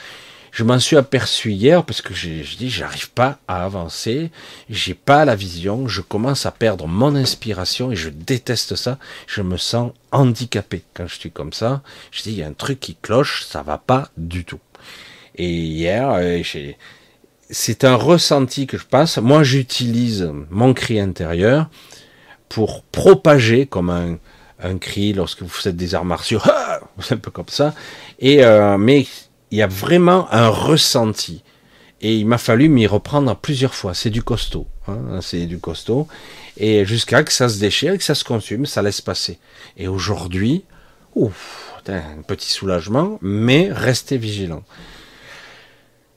[SPEAKER 1] Je m'en suis aperçu hier parce que j'ai dit j'arrive pas à avancer, j'ai pas la vision, je commence à perdre mon inspiration et je déteste ça. Je me sens handicapé quand je suis comme ça. Je dis il y a un truc qui cloche, ça va pas du tout. Et hier, euh, c'est un ressenti que je passe. Moi, j'utilise mon cri intérieur pour propager comme un, cri lorsque vous faites des arts martiaux, un peu comme ça. Et euh, mais il y a vraiment un ressenti. Et il m'a fallu m'y reprendre plusieurs fois. C'est du costaud, hein, c'est du costaud. Et jusqu'à que ça se déchire, que ça se consume, ça laisse passer. Et aujourd'hui, un petit soulagement, mais restez vigilant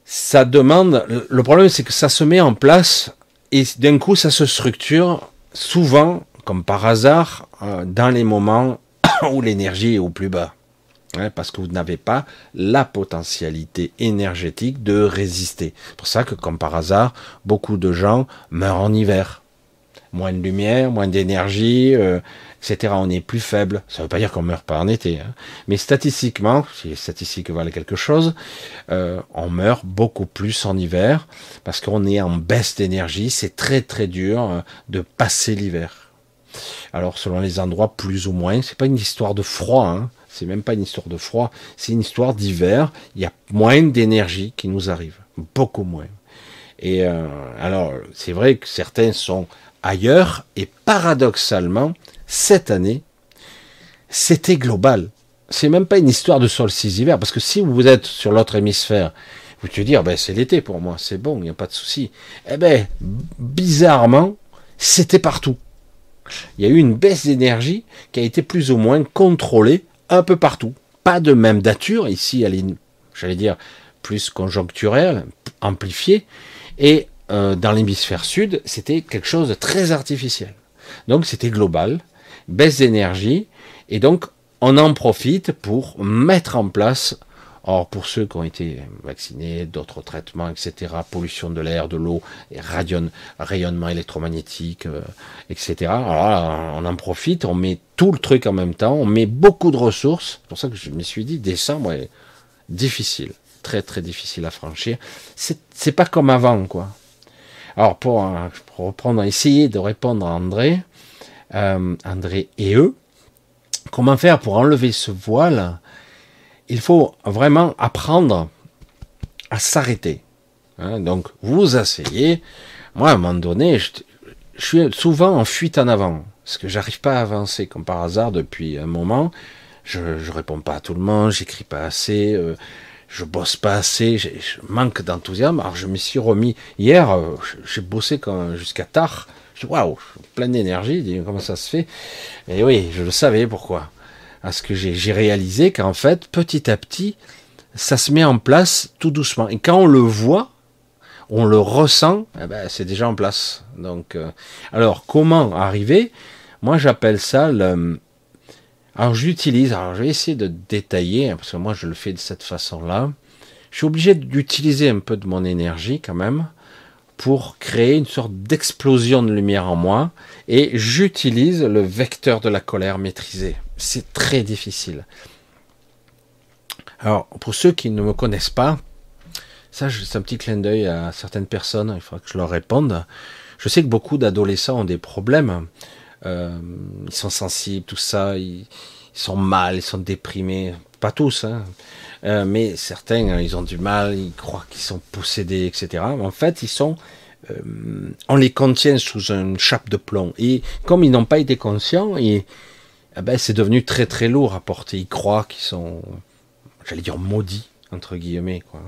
[SPEAKER 1] ça demande. Le problème, c'est que ça se met en place et d'un coup, ça se structure souvent, comme par hasard, euh, dans les moments où l'énergie est au plus bas. Parce que vous n'avez pas la potentialité énergétique de résister. C'est pour ça que, comme par hasard, beaucoup de gens meurent en hiver. Moins de lumière, moins d'énergie, euh, etc. On est plus faible. Ça ne veut pas dire qu'on meurt pas en été, hein. mais statistiquement, si les statistiques valent quelque chose, euh, on meurt beaucoup plus en hiver parce qu'on est en baisse d'énergie. C'est très très dur euh, de passer l'hiver. Alors selon les endroits, plus ou moins. C'est pas une histoire de froid. Hein. C'est même pas une histoire de froid. C'est une histoire d'hiver. Il y a moins d'énergie qui nous arrive, beaucoup moins. Et euh, alors, c'est vrai que certains sont ailleurs et paradoxalement, cette année, c'était global. C'est même pas une histoire de solstice hiver, parce que si vous êtes sur l'autre hémisphère, vous te dire, ben, c'est l'été pour moi, c'est bon, il n'y a pas de souci. Eh ben, bizarrement, c'était partout. Il y a eu une baisse d'énergie qui a été plus ou moins contrôlée un peu partout. Pas de même nature, ici elle est, j'allais dire, plus conjoncturelle, amplifiée, et euh, dans l'hémisphère sud, c'était quelque chose de très artificiel. Donc c'était global, baisse d'énergie, et donc on en profite pour mettre en place, or pour ceux qui ont été vaccinés, d'autres traitements, etc., pollution de l'air, de l'eau, rayonnement électromagnétique, euh, etc. Alors on en profite, on met tout le truc en même temps, on met beaucoup de ressources, c'est pour ça que je me suis dit, décembre est difficile, très très difficile à franchir. C'est pas comme avant, quoi. Alors pour, euh, pour reprendre, essayer de répondre à André, euh, André et eux. Comment faire pour enlever ce voile Il faut vraiment apprendre à s'arrêter. Hein, donc vous asseyez. Moi, à un moment donné, je, suis souvent en fuite en avant, parce que j'arrive pas à avancer comme par hasard depuis un moment. Je, ne réponds pas à tout le monde, j'écris pas assez, euh, je bosse pas assez, je manque d'enthousiasme. Alors je me suis remis hier, euh, j'ai bossé jusqu'à tard je waouh, plein d'énergie, comment ça se fait? Et oui, je le savais pourquoi? Parce que j'ai réalisé qu'en fait, petit à petit, ça se met en place tout doucement. Et quand on le voit, on le ressent, eh ben, c'est déjà en place. Donc, euh, alors, comment arriver? Moi, j'appelle ça le, Alors j'utilise, alors je vais essayer de détailler, hein, parce que moi je le fais de cette façon-là. Je suis obligé d'utiliser un peu de mon énergie quand même pour créer une sorte d'explosion de lumière en moi, et j'utilise le vecteur de la colère maîtrisé. C'est très difficile. Alors, pour ceux qui ne me connaissent pas, ça, c'est un petit clin d'œil à certaines personnes, il faudra que je leur réponde. Je sais que beaucoup d'adolescents ont des problèmes. Euh, ils sont sensibles, tout ça, ils, sont mal, ils sont déprimés. Pas tous, hein. Euh, mais certains, hein, ils ont du mal, ils croient qu'ils sont possédés, etc. En fait, ils sont euh, on les contient sous une chape de plomb. Et comme ils n'ont pas été conscients, et, eh ben, c'est devenu très très lourd à porter. Ils croient qu'ils sont j'allais dire maudits, entre guillemets. Quoi.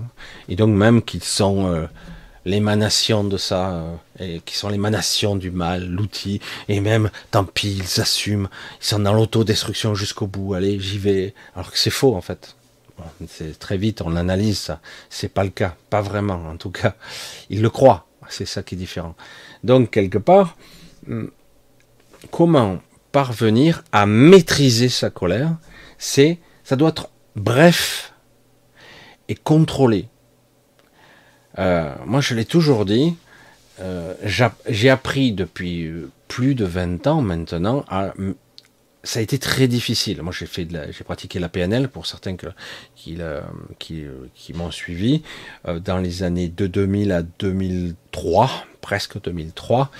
[SPEAKER 1] Et donc même qu'ils sont euh, l'émanation de ça, euh, et qui sont l'émanation du mal, l'outil, et même, tant pis, ils assument, ils sont dans l'autodestruction jusqu'au bout, allez, j'y vais, alors que c'est faux en fait. c'est très vite, on analyse ça. C'est pas le cas, pas vraiment en tout cas. Ils le croient, c'est ça qui est différent. Donc quelque part, hum, comment parvenir à maîtriser sa colère C'est, ça doit être bref et contrôlé. Euh, moi, je l'ai toujours dit, euh, j'ai appris depuis euh, plus de 20 ans maintenant ça a été très difficile. Moi, j'ai fait, j'ai pratiqué la PNL pour certains qui m'ont suivi dans les années de 2000 à 2003, presque 2003.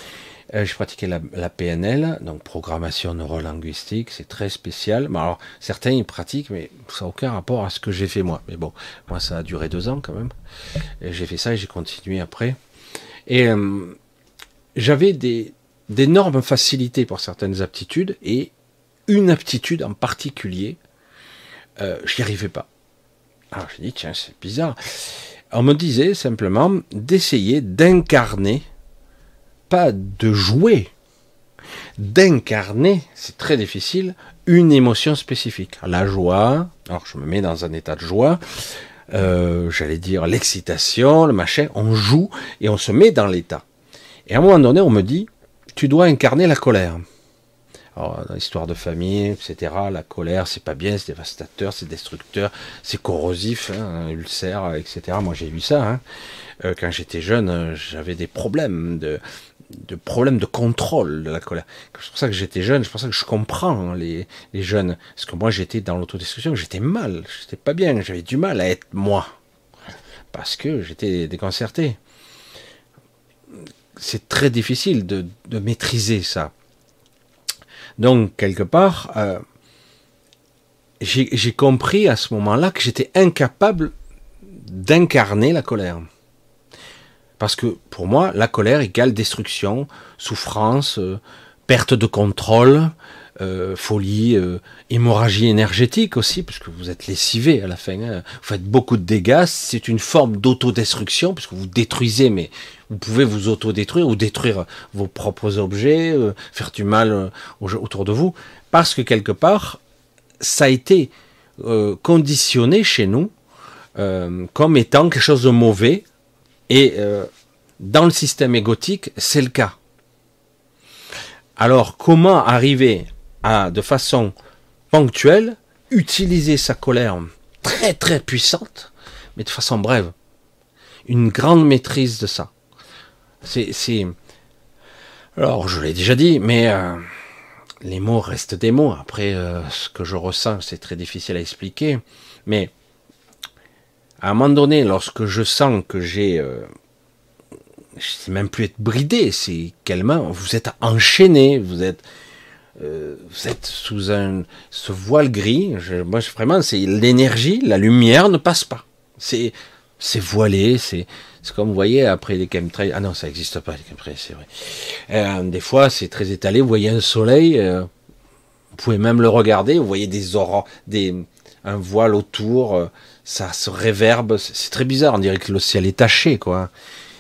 [SPEAKER 1] Euh, j'ai pratiqué la, PNL, donc programmation neurolinguistique, c'est très spécial. Mais alors, certains ils pratiquent, mais ça n'a aucun rapport à ce que j'ai fait moi. Mais bon, moi ça a duré deux ans quand même. J'ai fait ça et j'ai continué après. Et euh, j'avais d'énormes facilités pour certaines aptitudes et une aptitude en particulier, euh, j'y arrivais pas. Alors j'ai dit tiens c'est bizarre. On me disait simplement d'essayer d'incarner pas de jouer, d'incarner, c'est très difficile, une émotion spécifique. La joie, alors je me mets dans un état de joie, euh, j'allais dire l'excitation, le machin, on joue et on se met dans l'état. Et à un moment donné, on me dit, tu dois incarner la colère. Alors, dans l'histoire de famille, etc., la colère, c'est pas bien, c'est dévastateur, c'est destructeur, c'est corrosif, hein, ulcère, etc. Moi, j'ai vu ça. Hein. Euh, quand j'étais jeune, j'avais des problèmes de, de problème de contrôle de la colère. C'est pour ça que j'étais jeune, c'est pour ça que je comprends les, les jeunes. Parce que moi j'étais dans l'autodestruction, j'étais mal, j'étais pas bien, j'avais du mal à être moi. Parce que j'étais déconcerté. C'est très difficile de, de, maîtriser ça. Donc, quelque part, euh, j'ai compris à ce moment-là que j'étais incapable d'incarner la colère. Parce que pour moi, la colère égale destruction, souffrance, euh, perte de contrôle, euh, folie, euh, hémorragie énergétique aussi, puisque vous êtes lessivé à la fin. Hein. Vous faites beaucoup de dégâts. C'est une forme d'autodestruction, puisque vous détruisez, mais vous pouvez vous autodétruire ou détruire vos propres objets, faire du mal autour de vous, parce que quelque part, ça a été conditionné chez nous comme étant quelque chose de mauvais, et euh, dans le système égotique, c'est le cas. Alors, comment arriver à, de façon ponctuelle, utiliser sa colère très très puissante, mais de façon brève? Une grande maîtrise de ça. C'est, alors, je l'ai déjà dit, mais euh, les mots restent des mots. Après, euh, ce que je ressens, c'est très difficile à expliquer. Mais à un moment donné, lorsque je sens que j'ai, euh, je sais même plus être bridé, c'est quellement vous êtes enchaîné, vous êtes, euh, vous êtes sous un ce voile gris. Je, moi, vraiment, c'est l'énergie, la lumière ne passe pas. C'est c'est voilé, c'est c'est comme vous voyez après les chemtrails. Ah non, ça n'existe pas les chemtrails, c'est vrai. Euh, des fois, c'est très étalé. Vous voyez un soleil, euh, vous pouvez même le regarder. Vous voyez des aurores, des un voile autour. Ça se réverbe, c'est très bizarre, on dirait que le ciel est taché, quoi.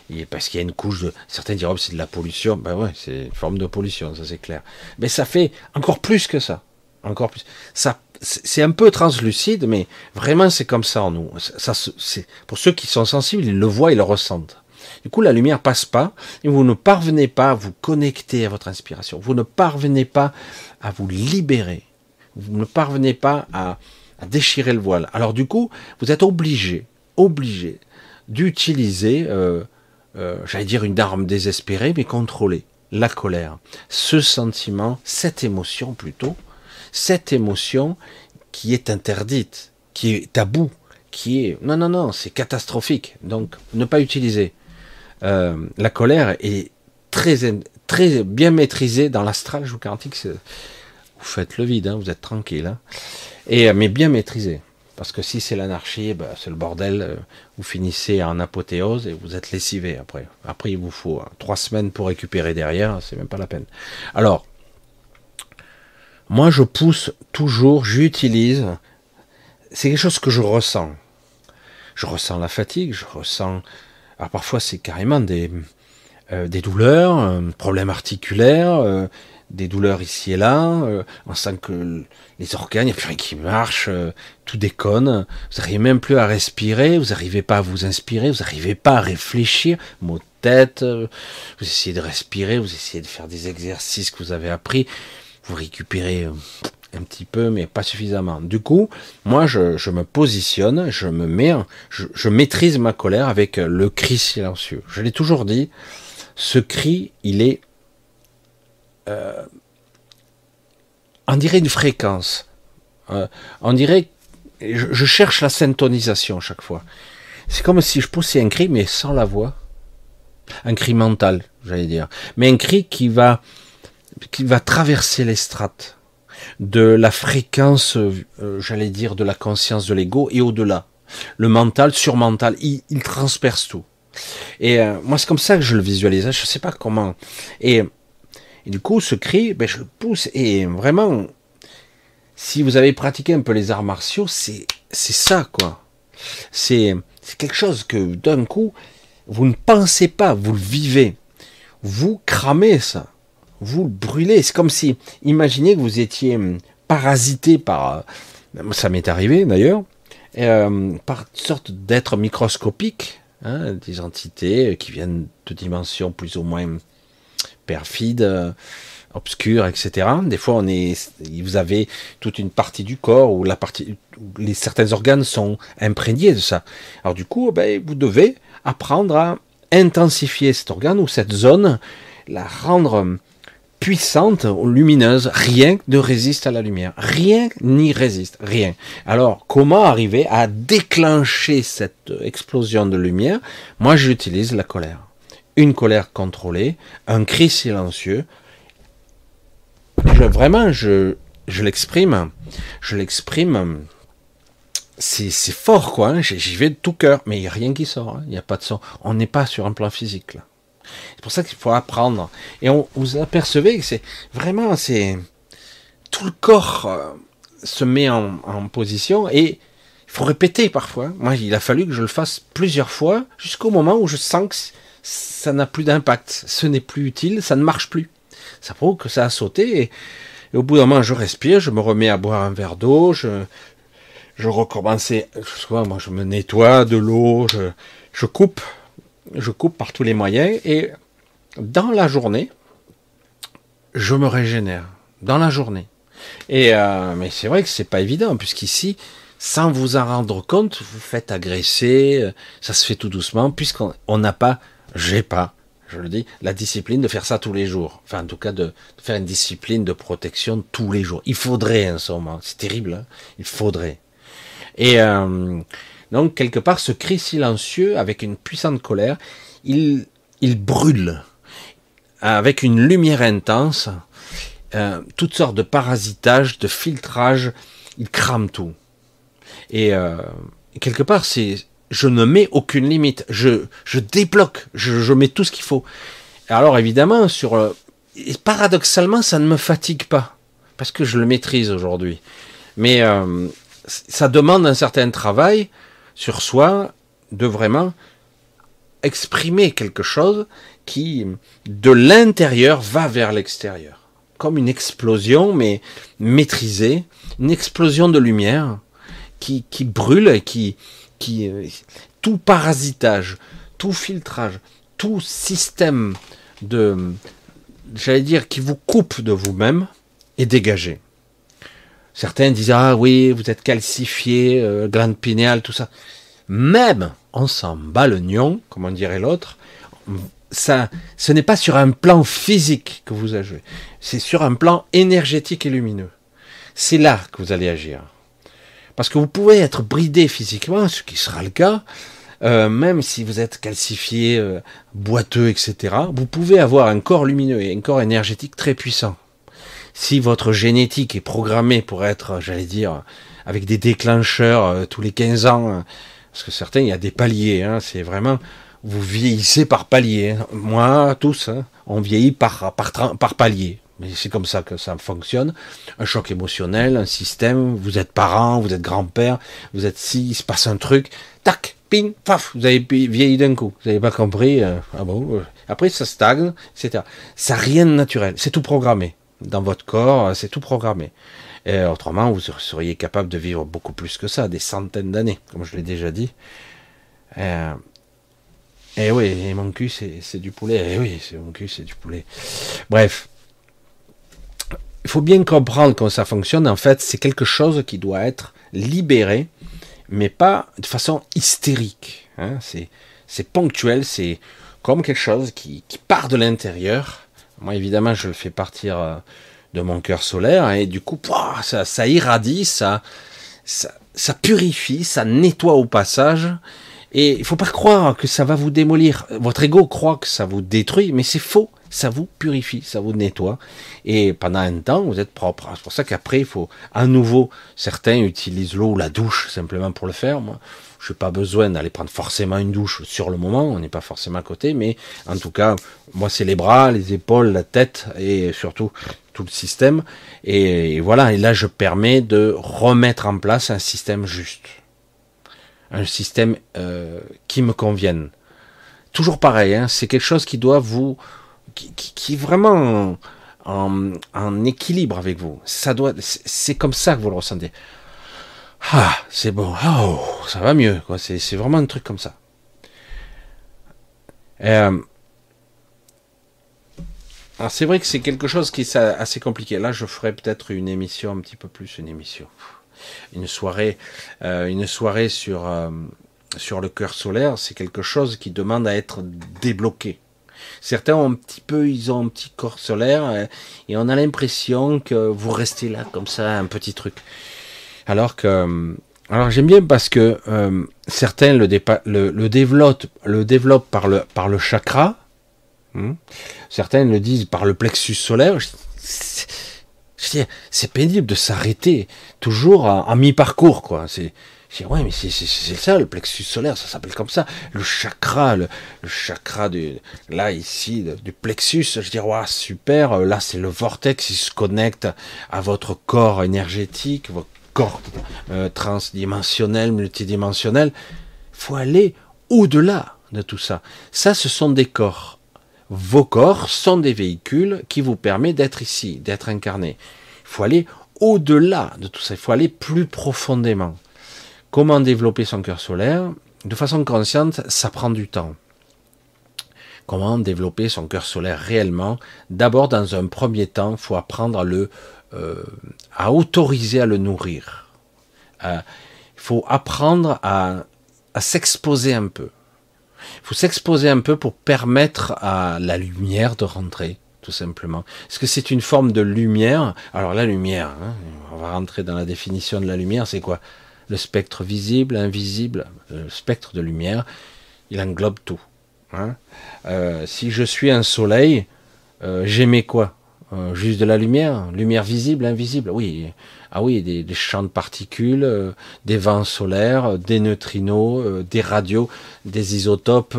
[SPEAKER 1] Et parce qu'il y a une couche de, certains diront c'est de la pollution, ben ouais, c'est une forme de pollution, ça c'est clair. Mais ça fait encore plus que ça, encore plus. Ça, c'est un peu translucide, mais vraiment c'est comme ça en nous. Ça, c'est pour ceux qui sont sensibles, ils le voient, ils le ressentent. Du coup, la lumière passe pas, et vous ne parvenez pas à vous connecter à votre inspiration. Vous ne parvenez pas à vous libérer. Vous ne parvenez pas à, déchirer le voile. Alors du coup, vous êtes obligé, obligé d'utiliser, euh, euh, j'allais dire une arme désespérée, mais contrôlée, la colère. Ce sentiment, cette émotion plutôt, cette émotion qui est interdite, qui est tabou, qui est... Non, non, non, c'est catastrophique. Donc, ne pas utiliser. Euh, la colère est très, très bien maîtrisée dans l'astral, je vous garantis que vous faites le vide, hein, vous êtes tranquille. Hein. Et, mais bien maîtrisée. Parce que si c'est l'anarchie, ben, c'est le bordel, euh, vous finissez en apothéose et vous êtes lessivé après. Après, il vous faut hein, trois semaines pour récupérer derrière, c'est même pas la peine. Alors, moi je pousse toujours, j'utilise, c'est quelque chose que je ressens. Je ressens la fatigue, je ressens, alors parfois c'est carrément des, euh, douleurs, problèmes articulaires, euh, des douleurs ici et là, euh, on sent que les organes, il n'y a plus rien qui marche, tout déconne, vous n'arrivez même plus à respirer, vous n'arrivez pas à vous inspirer, vous n'arrivez pas à réfléchir, mot de tête, vous essayez de respirer, vous essayez de faire des exercices que vous avez appris, vous récupérez euh, un petit peu, mais pas suffisamment. Du coup, moi, je, me positionne, je me mets, je, maîtrise ma colère avec le cri silencieux. Je l'ai toujours dit, ce cri, il est, euh, on dirait une fréquence. Euh, on dirait, je, je, cherche la syntonisation chaque fois. C'est comme si je poussais un cri, mais sans la voix. Un cri mental, j'allais dire. Mais un cri qui va qui va traverser les strates de la fréquence, euh, j'allais dire, de la conscience de l'ego et au-delà. Le mental, surmental, il, il transperce tout. Et euh, moi, c'est comme ça que je le visualise. Hein. Je ne sais pas comment. Et, du coup, ce cri, ben, je le pousse. Et vraiment, si vous avez pratiqué un peu les arts martiaux, c'est ça, quoi. C'est quelque chose que d'un coup, vous ne pensez pas, vous le vivez. Vous cramez ça vous le brûlez. C'est comme si, imaginez que vous étiez hum, parasité par, euh, ça m'est arrivé d'ailleurs, euh, par sorte d'êtres microscopiques, hein, des entités qui viennent de dimensions plus ou moins perfides, euh, obscures, etc. Des fois, on est, vous avez toute une partie du corps où la partie, les certains organes sont imprégnés de ça. Alors du coup, ben, vous devez apprendre à intensifier cet organe ou cette zone, la rendre puissante, lumineuse, rien ne résiste à la lumière. Rien n'y résiste, rien. Alors, comment arriver à déclencher cette explosion de lumière? Moi, j'utilise la colère. Une colère contrôlée, un cri silencieux. Vraiment, je, l'exprime. Je l'exprime. C'est, fort, quoi. Hein. J'y vais de tout cœur, mais il n'y a rien qui sort. Hein. Il n'y a pas de son. On n'est pas sur un plan physique. C'est pour ça qu'il faut apprendre. Et on, vous apercevez que c'est vraiment, c'est tout le corps euh, se met en, position et il faut répéter parfois. Moi, il a fallu que je le fasse plusieurs fois jusqu'au moment où je sens que ça n'a plus d'impact, ce n'est plus utile, ça ne marche plus. Ça prouve que ça a sauté et, au bout d'un moment, je respire, je me remets à boire un verre d'eau, je, je je me nettoie de l'eau, je, je coupe je coupe par tous les moyens et dans la journée, je me régénère. Dans la journée. Et euh, mais c'est vrai que c'est pas évident puisqu'ici, sans vous en rendre compte, vous faites agresser. Euh, ça se fait tout doucement puisqu'on n'a pas, j'ai pas, je le dis, la discipline de faire ça tous les jours. Enfin, en tout cas, de, faire une discipline de protection tous les jours. Il faudrait en ce moment. C'est terrible. Hein Il faudrait. Et euh, donc, quelque part, ce cri silencieux, avec une puissante colère, il, il brûle avec une lumière intense, euh, toutes sortes de parasitage, de filtrage, il crame tout. Et euh, quelque part, c'est, je ne mets aucune limite, je, je débloque, je, je mets tout ce qu'il faut. Alors évidemment, sur, euh, paradoxalement, ça ne me fatigue pas parce que je le maîtrise aujourd'hui. Mais euh, ça demande un certain travail sur soi de vraiment exprimer quelque chose qui, de l'intérieur, va vers l'extérieur. Comme une explosion, mais maîtrisée, une explosion de lumière qui, qui brûle et qui, tout parasitage, tout filtrage, tout système de, j'allais dire, qui vous coupe de vous-même est dégagé. Certains disent ah oui, vous êtes calcifié, euh, glande pinéale, tout ça. Même on s'en bat le nion, comme on dirait l'autre. Ça, ce n'est pas sur un plan physique que vous agissez, c'est sur un plan énergétique et lumineux. C'est là que vous allez agir. Parce que vous pouvez être bridé physiquement, ce qui sera le cas, euh, même si vous êtes calcifié, euh, boiteux, etc. Vous pouvez avoir un corps lumineux et un corps énergétique très puissant si votre génétique est programmée pour être, j'allais dire, avec des déclencheurs euh, tous les 15 ans, euh, parce que certains, il y a des paliers, hein, c'est vraiment, vous vieillissez par palier. Hein. Moi, tous, hein, on vieillit par, par, par palier. Mais c'est comme ça que ça fonctionne. Un choc émotionnel, un système, vous êtes parent, vous êtes grand-père, vous êtes si, il se passe un truc, tac, ping, paf, vous avez vieilli d'un coup. Vous n'avez pas compris, euh, ah bon, après ça stagne, etc. Ça rien de naturel, c'est tout programmé dans votre corps, c'est tout programmé. Et autrement, vous seriez capable de vivre beaucoup plus que ça, des centaines d'années, comme je l'ai déjà dit. Euh, et oui, et mon cul, c'est du poulet. Et oui, mon cul, c'est du poulet. Bref. Il faut bien comprendre comment ça fonctionne. En fait, c'est quelque chose qui doit être libéré, mais pas de façon hystérique. Hein. C'est ponctuel, c'est comme quelque chose qui, part de l'intérieur moi, évidemment, je le fais partir euh, de mon cœur solaire et du coup, ça, irradie, ça, ça, purifie, ça nettoie au passage. Et il faut pas croire que ça va vous démolir. Votre ego croit que ça vous détruit, mais c'est faux. Ça vous purifie, ça vous nettoie. Et pendant un temps, vous êtes propre. C'est pour ça qu'après, il faut à nouveau, certains utilisent l'eau ou la douche simplement pour le faire. Moi, je n'ai pas besoin d'aller prendre forcément une douche sur le moment, on n'est pas forcément à côté, mais en tout cas, moi c'est les bras, les épaules, la tête et surtout tout le système. Et, voilà, et là je permets de remettre en place un système juste, un système euh, qui me convienne. Toujours pareil, hein, c'est quelque chose qui doit vous, qui, est vraiment en, équilibre avec vous. Ça doit, c'est comme ça que vous le ressentez. Ah, c'est bon. Oh, ça va mieux. Quoi. C'est, c'est vraiment un truc comme ça. Euh, alors c'est vrai que c'est quelque chose qui est assez compliqué. Là, je ferai peut-être une émission, un petit peu plus une émission, une soirée, euh, une soirée sur euh, sur le cœur solaire. C'est quelque chose qui demande à être débloqué. Certains ont un petit peu, ils ont un petit corps solaire et on a l'impression que vous restez là comme ça, un petit truc. Alors que, euh, alors j'aime bien parce que euh, certains le, développent, le développent par le, par le chakra. Hmm. certains le disent par le plexus solaire. C'est pénible de s'arrêter toujours à, mi-parcours, quoi. C'est ouais, mais c'est ça le plexus solaire, ça s'appelle comme ça. Le chakra, le, chakra du là ici du plexus, je dis ouais super. Là c'est le vortex, il se connecte à votre corps énergétique, votre corps euh, transdimensionnel, multidimensionnel. faut aller au-delà de tout ça. Ça, ce sont des corps. Vos corps sont des véhicules qui vous permettent d'être ici, d'être incarné. Il faut aller au-delà de tout ça. Il faut aller plus profondément. Comment développer son cœur solaire De façon consciente, ça prend du temps. Comment développer son cœur solaire réellement D'abord, dans un premier temps, faut apprendre à le euh, à autoriser à le nourrir. Il faut apprendre à, à s'exposer un peu. Il faut s'exposer un peu pour permettre à la lumière de rentrer, tout simplement. Est-ce que c'est une forme de lumière? Alors la lumière, hein, on va rentrer dans la définition de la lumière, c'est quoi? Le spectre visible, invisible, le spectre de lumière, il englobe tout. Hein. Euh, si je suis un soleil, euh, j'aimais quoi? Euh, juste de la lumière, lumière visible, invisible? Oui, ah oui, des, champs de particules, euh, des vents solaires, euh, des neutrinos, des radios, des isotopes,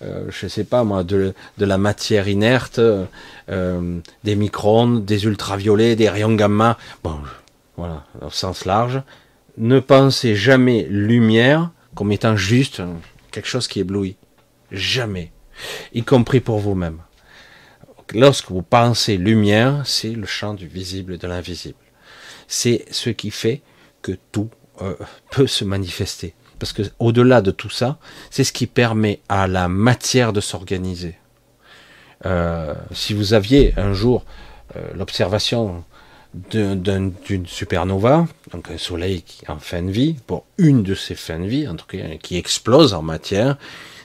[SPEAKER 1] je sais pas moi, de, de la matière inerte, des micro-ondes, des ultraviolets, des rayons gamma. Bon, voilà, au sens large. Ne pensez jamais lumière comme étant juste quelque chose qui éblouit. Jamais. Y compris pour vous-même lorsque vous pensez lumière, c'est le champ du visible et de l'invisible. C'est ce qui fait que tout euh, peut se manifester. Parce que au-delà de tout ça, c'est ce qui permet à la matière de s'organiser. Euh, si vous aviez un jour euh, l'observation d'une supernova, donc un soleil qui en fin de vie, pour une de ses fins de vie, en tout cas, qui explose en matière,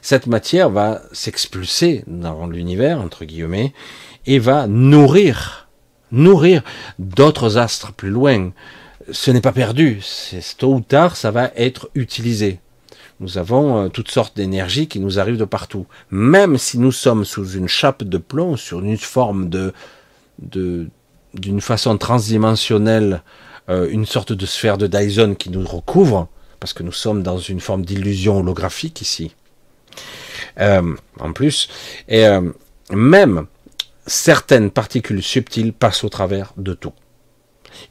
[SPEAKER 1] cette matière va s'expulser dans l'univers, entre guillemets, et va nourrir, nourrir d'autres astres plus loin. Ce n'est pas perdu, c'est tôt ou tard, ça va être utilisé. Nous avons euh, toutes sortes d'énergies qui nous arrivent de partout. Même si nous sommes sous une chape de plomb, sur une forme de, de d'une façon transdimensionnelle, euh, une sorte de sphère de Dyson qui nous recouvre, parce que nous sommes dans une forme d'illusion holographique ici. Euh, en plus, et même certaines particules subtiles passent au travers de tout.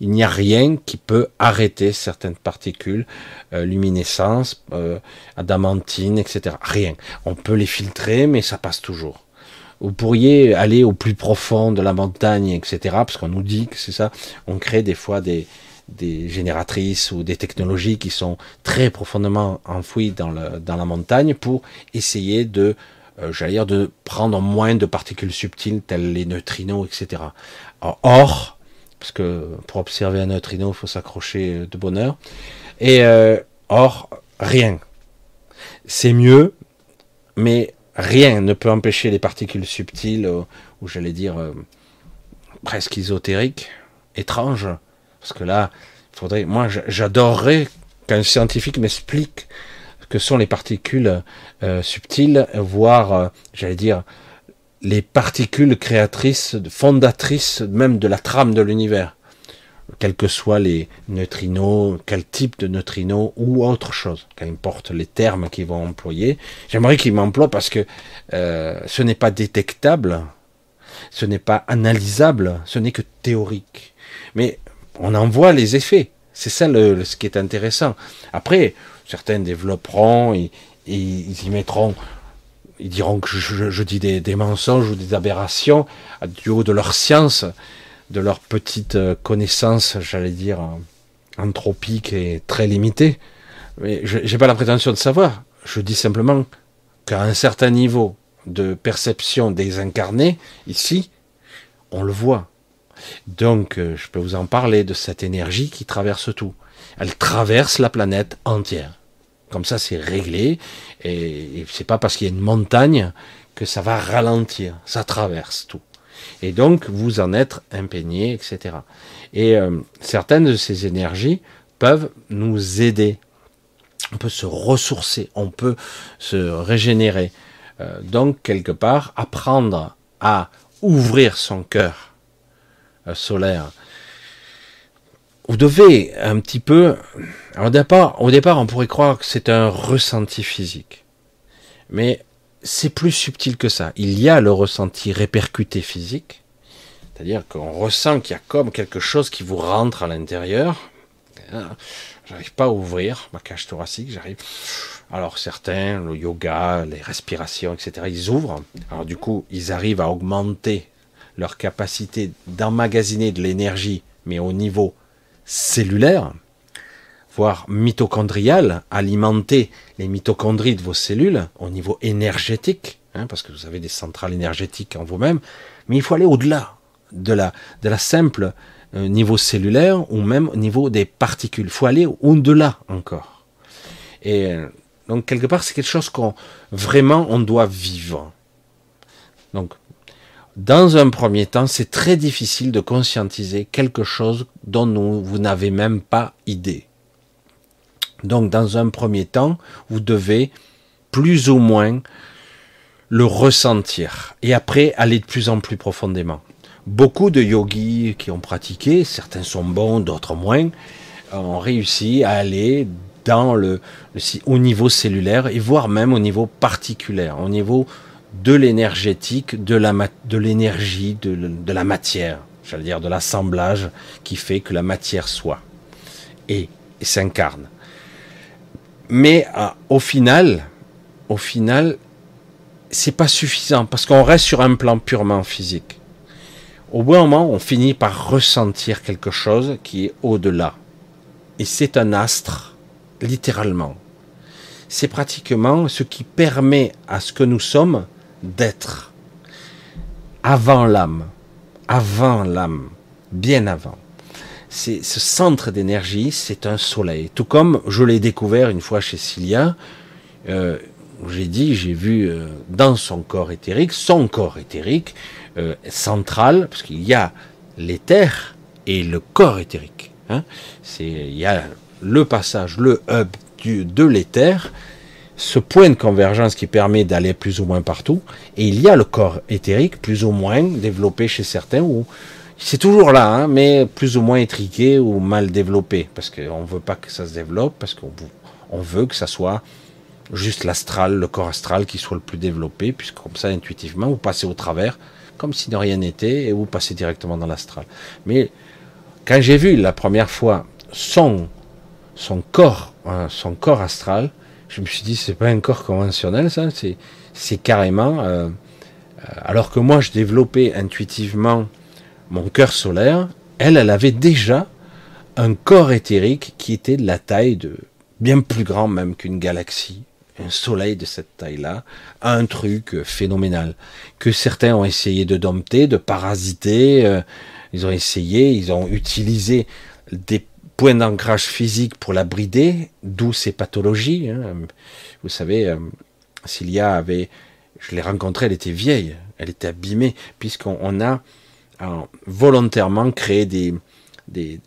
[SPEAKER 1] Il n'y a rien qui peut arrêter certaines particules, euh, luminescence, euh, adamantine, etc. Rien. On peut les filtrer, mais ça passe toujours. Vous pourriez aller au plus profond de la montagne, etc. Parce qu'on nous dit que c'est ça. On crée des fois des, génératrices ou des technologies qui sont très profondément enfouies dans, la montagne pour essayer de, euh, j'allais dire, de prendre moins de particules subtiles telles les neutrinos, etc. Or, parce que pour observer un neutrino, il faut s'accrocher de bonne heure. Et euh, or, rien. C'est mieux, mais rien ne peut empêcher les particules subtiles, euh, ou j'allais dire euh, presque ésotériques, étranges. Parce que là, faudrait. Moi, j'adorerais qu'un scientifique m'explique que sont les particules subtiles, voire, j'allais dire, les particules créatrices, fondatrices même de la trame de l'univers, quels que soient les neutrinos, quel type de neutrinos ou autre chose, qu'importe les termes qu'ils vont employer. J'aimerais qu'ils m'emploient parce que euh, ce n'est pas détectable, ce n'est pas analysable, ce n'est que théorique. Mais on en voit les effets. C'est ça le, ce qui est intéressant. Après, certains développeront, et ils y mettront ils diront que je, dis des, mensonges ou des aberrations du haut de leur science, de leur petite euh, connaissance, j'allais dire, anthropique et très limitée. Mais je n'ai pas la prétention de savoir. Je dis simplement qu'à un certain niveau de perception des incarnés, ici, on le voit. Donc, euh, je peux vous en parler de cette énergie qui traverse tout. Elle traverse la planète entière. Comme ça, c'est réglé. Et, c'est pas parce qu'il y a une montagne que ça va ralentir. Ça traverse tout. Et donc, vous en êtes imprégné, etc. Et euh, certaines de ces énergies peuvent nous aider. On peut se ressourcer, on peut se régénérer. Euh, donc, quelque part, apprendre à ouvrir son cœur euh, solaire vous devez un petit peu. au départ, au départ, on pourrait croire que c'est un ressenti physique, mais c'est plus subtil que ça. Il y a le ressenti répercuté physique, c'est-à-dire qu'on ressent qu'il y a comme quelque chose qui vous rentre à l'intérieur. J'arrive pas à ouvrir ma cage thoracique, j'arrive. Alors certains, le yoga, les respirations, etc., ils ouvrent. Alors du coup, ils arrivent à augmenter leur capacité d'emmagasiner de l'énergie, mais au niveau cellulaire, voire mitochondrial, alimenter les mitochondries de vos cellules au niveau énergétique, hein, parce que vous avez des centrales énergétiques en vous-même, mais il faut aller au-delà de la, de la simple euh, niveau cellulaire ou même au niveau des particules. Il faut aller au-delà encore. Et euh, donc quelque part, c'est quelque chose qu'on vraiment on doit vivre. Donc dans un premier temps, c'est très difficile de conscientiser quelque chose dont vous n'avez même pas idée. Donc, dans un premier temps, vous devez plus ou moins le ressentir et après aller de plus en plus profondément. Beaucoup de yogis qui ont pratiqué, certains sont bons, d'autres moins, ont réussi à aller au niveau cellulaire et voire même au niveau particulaire, au niveau de l'énergétique, de l'énergie, de, de, la matière, j'allais dire de l'assemblage qui fait que la matière soit et, s'incarne. Mais euh, au final, au final, c'est pas suffisant parce qu'on reste sur un plan purement physique. Au bout d'un moment, on finit par ressentir quelque chose qui est au-delà. Et c'est un astre, littéralement. C'est pratiquement ce qui permet à ce que nous sommes d'être avant l'âme, avant l'âme, bien avant. C'est ce centre d'énergie, c'est un soleil. Tout comme je l'ai découvert une fois chez Cilia, euh, j'ai dit, j'ai vu euh, dans son corps éthérique, son corps éthérique euh, central, parce qu'il y a l'éther et le corps éthérique. Hein. C'est, il y a le passage, le hub du, de l'éther, ce point de convergence qui permet d'aller plus ou moins partout, et il y a le corps éthérique plus ou moins développé chez certains, ou c'est toujours là, hein, mais plus ou moins étriqué ou mal développé, parce qu'on ne veut pas que ça se développe, parce qu'on on veut que ça soit juste l'astral, le corps astral qui soit le plus développé, puisque comme ça, intuitivement, vous passez au travers, comme si de rien n'était, et vous passez directement dans l'astral. Mais quand j'ai vu la première fois son, corps, hein, son corps astral, je me suis dit, c'est pas un corps conventionnel, ça, c'est, c'est carrément, euh, euh, alors que moi, je développais intuitivement mon cœur solaire, elle, elle avait déjà un corps éthérique qui était de la taille de bien plus grand même qu'une galaxie un soleil de cette taille-là, un truc phénoménal que certains ont essayé de dompter, de parasiter. Euh, ils ont essayé, ils ont utilisé des points d'ancrage physique pour la brider, d'où ces pathologies. Hein. Vous savez, euh, Cilia avait, je l'ai rencontrée, elle était vieille, elle était abîmée, puisqu'on a volontairement créé des, des,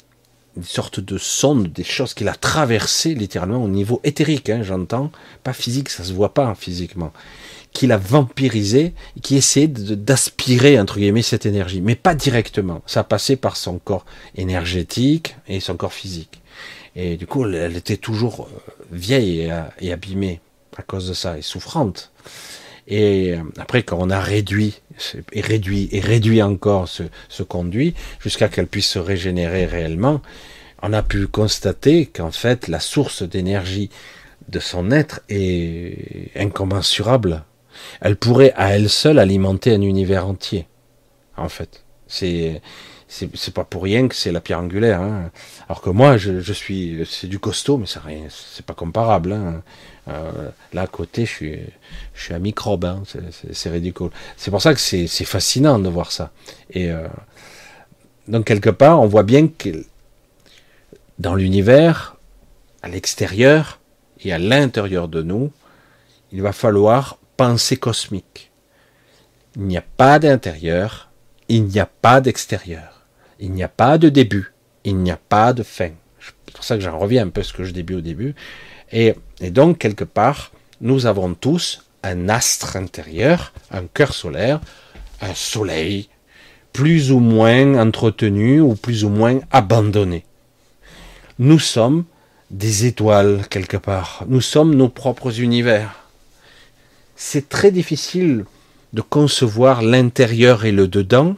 [SPEAKER 1] une sorte de sonde, des choses qu'il a traversées littéralement au niveau éthérique, hein, j'entends, pas physique, ça se voit pas physiquement, qu'il a vampirisé, qui essayait d'aspirer entre guillemets cette énergie, mais pas directement. Ça passait par son corps énergétique et son corps physique. Et du coup, elle était toujours euh, vieille et, abîmée à cause de ça, et souffrante. Et euh, après, quand on a réduit et réduit et réduit encore ce, conduit jusqu'à qu'elle puisse se régénérer réellement, on a pu constater qu'en fait la source d'énergie de son être est incommensurable. Elle pourrait à elle seule alimenter un univers entier. En fait, c'est c'est pas pour rien que c'est la pierre angulaire. Hein. Alors que moi, je, je suis, c'est du costaud, mais c'est c'est pas comparable. Hein. Euh, là à côté, je suis, un microbe, hein. c'est ridicule. C'est pour ça que c'est fascinant de voir ça. Et euh, donc quelque part, on voit bien que dans l'univers, à l'extérieur et à l'intérieur de nous, il va falloir penser cosmique. Il n'y a pas d'intérieur, il n'y a pas d'extérieur, il n'y a pas de début, il n'y a pas de fin. C'est pour ça que j'en reviens un peu à ce que je débute au début. Et, donc, quelque part, nous avons tous un astre intérieur, un cœur solaire, un soleil, plus ou moins entretenu ou plus ou moins abandonné. Nous sommes des étoiles quelque part. Nous sommes nos propres univers. C'est très difficile de concevoir l'intérieur et le dedans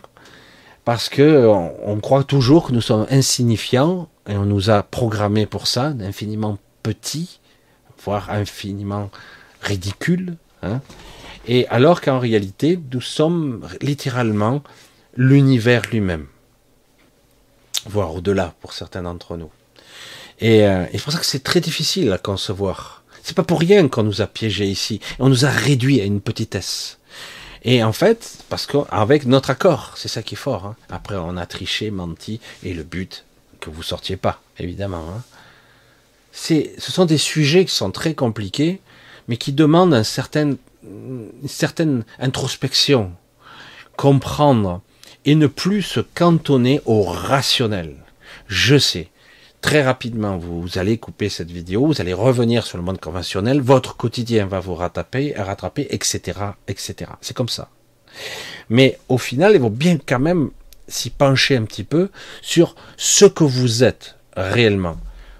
[SPEAKER 1] parce que on, croit toujours que nous sommes insignifiants et on nous a programmés pour ça, infiniment petits, voire infiniment ridicule. Hein. et alors qu'en réalité, nous sommes littéralement l'univers lui-même, voire au-delà pour certains d'entre nous. Et, euh, et c'est pour ça que c'est très difficile à concevoir. C'est pas pour rien qu'on nous a piégés ici. On nous a réduits à une petitesse. Et en fait, parce qu'avec notre accord, c'est ça qui est fort. Hein. Après, on a triché, menti, et le but, que vous sortiez pas, évidemment. Hein ce sont des sujets qui sont très compliqués, mais qui demandent un certain, une certaine introspection, comprendre et ne plus se cantonner au rationnel. Je sais, très rapidement, vous, allez couper cette vidéo, vous allez revenir sur le monde conventionnel, votre quotidien va vous rattraper, rattraper, etc., etc. C'est comme ça. Mais au final, il vaut bien quand même s'y pencher un petit peu sur ce que vous êtes réellement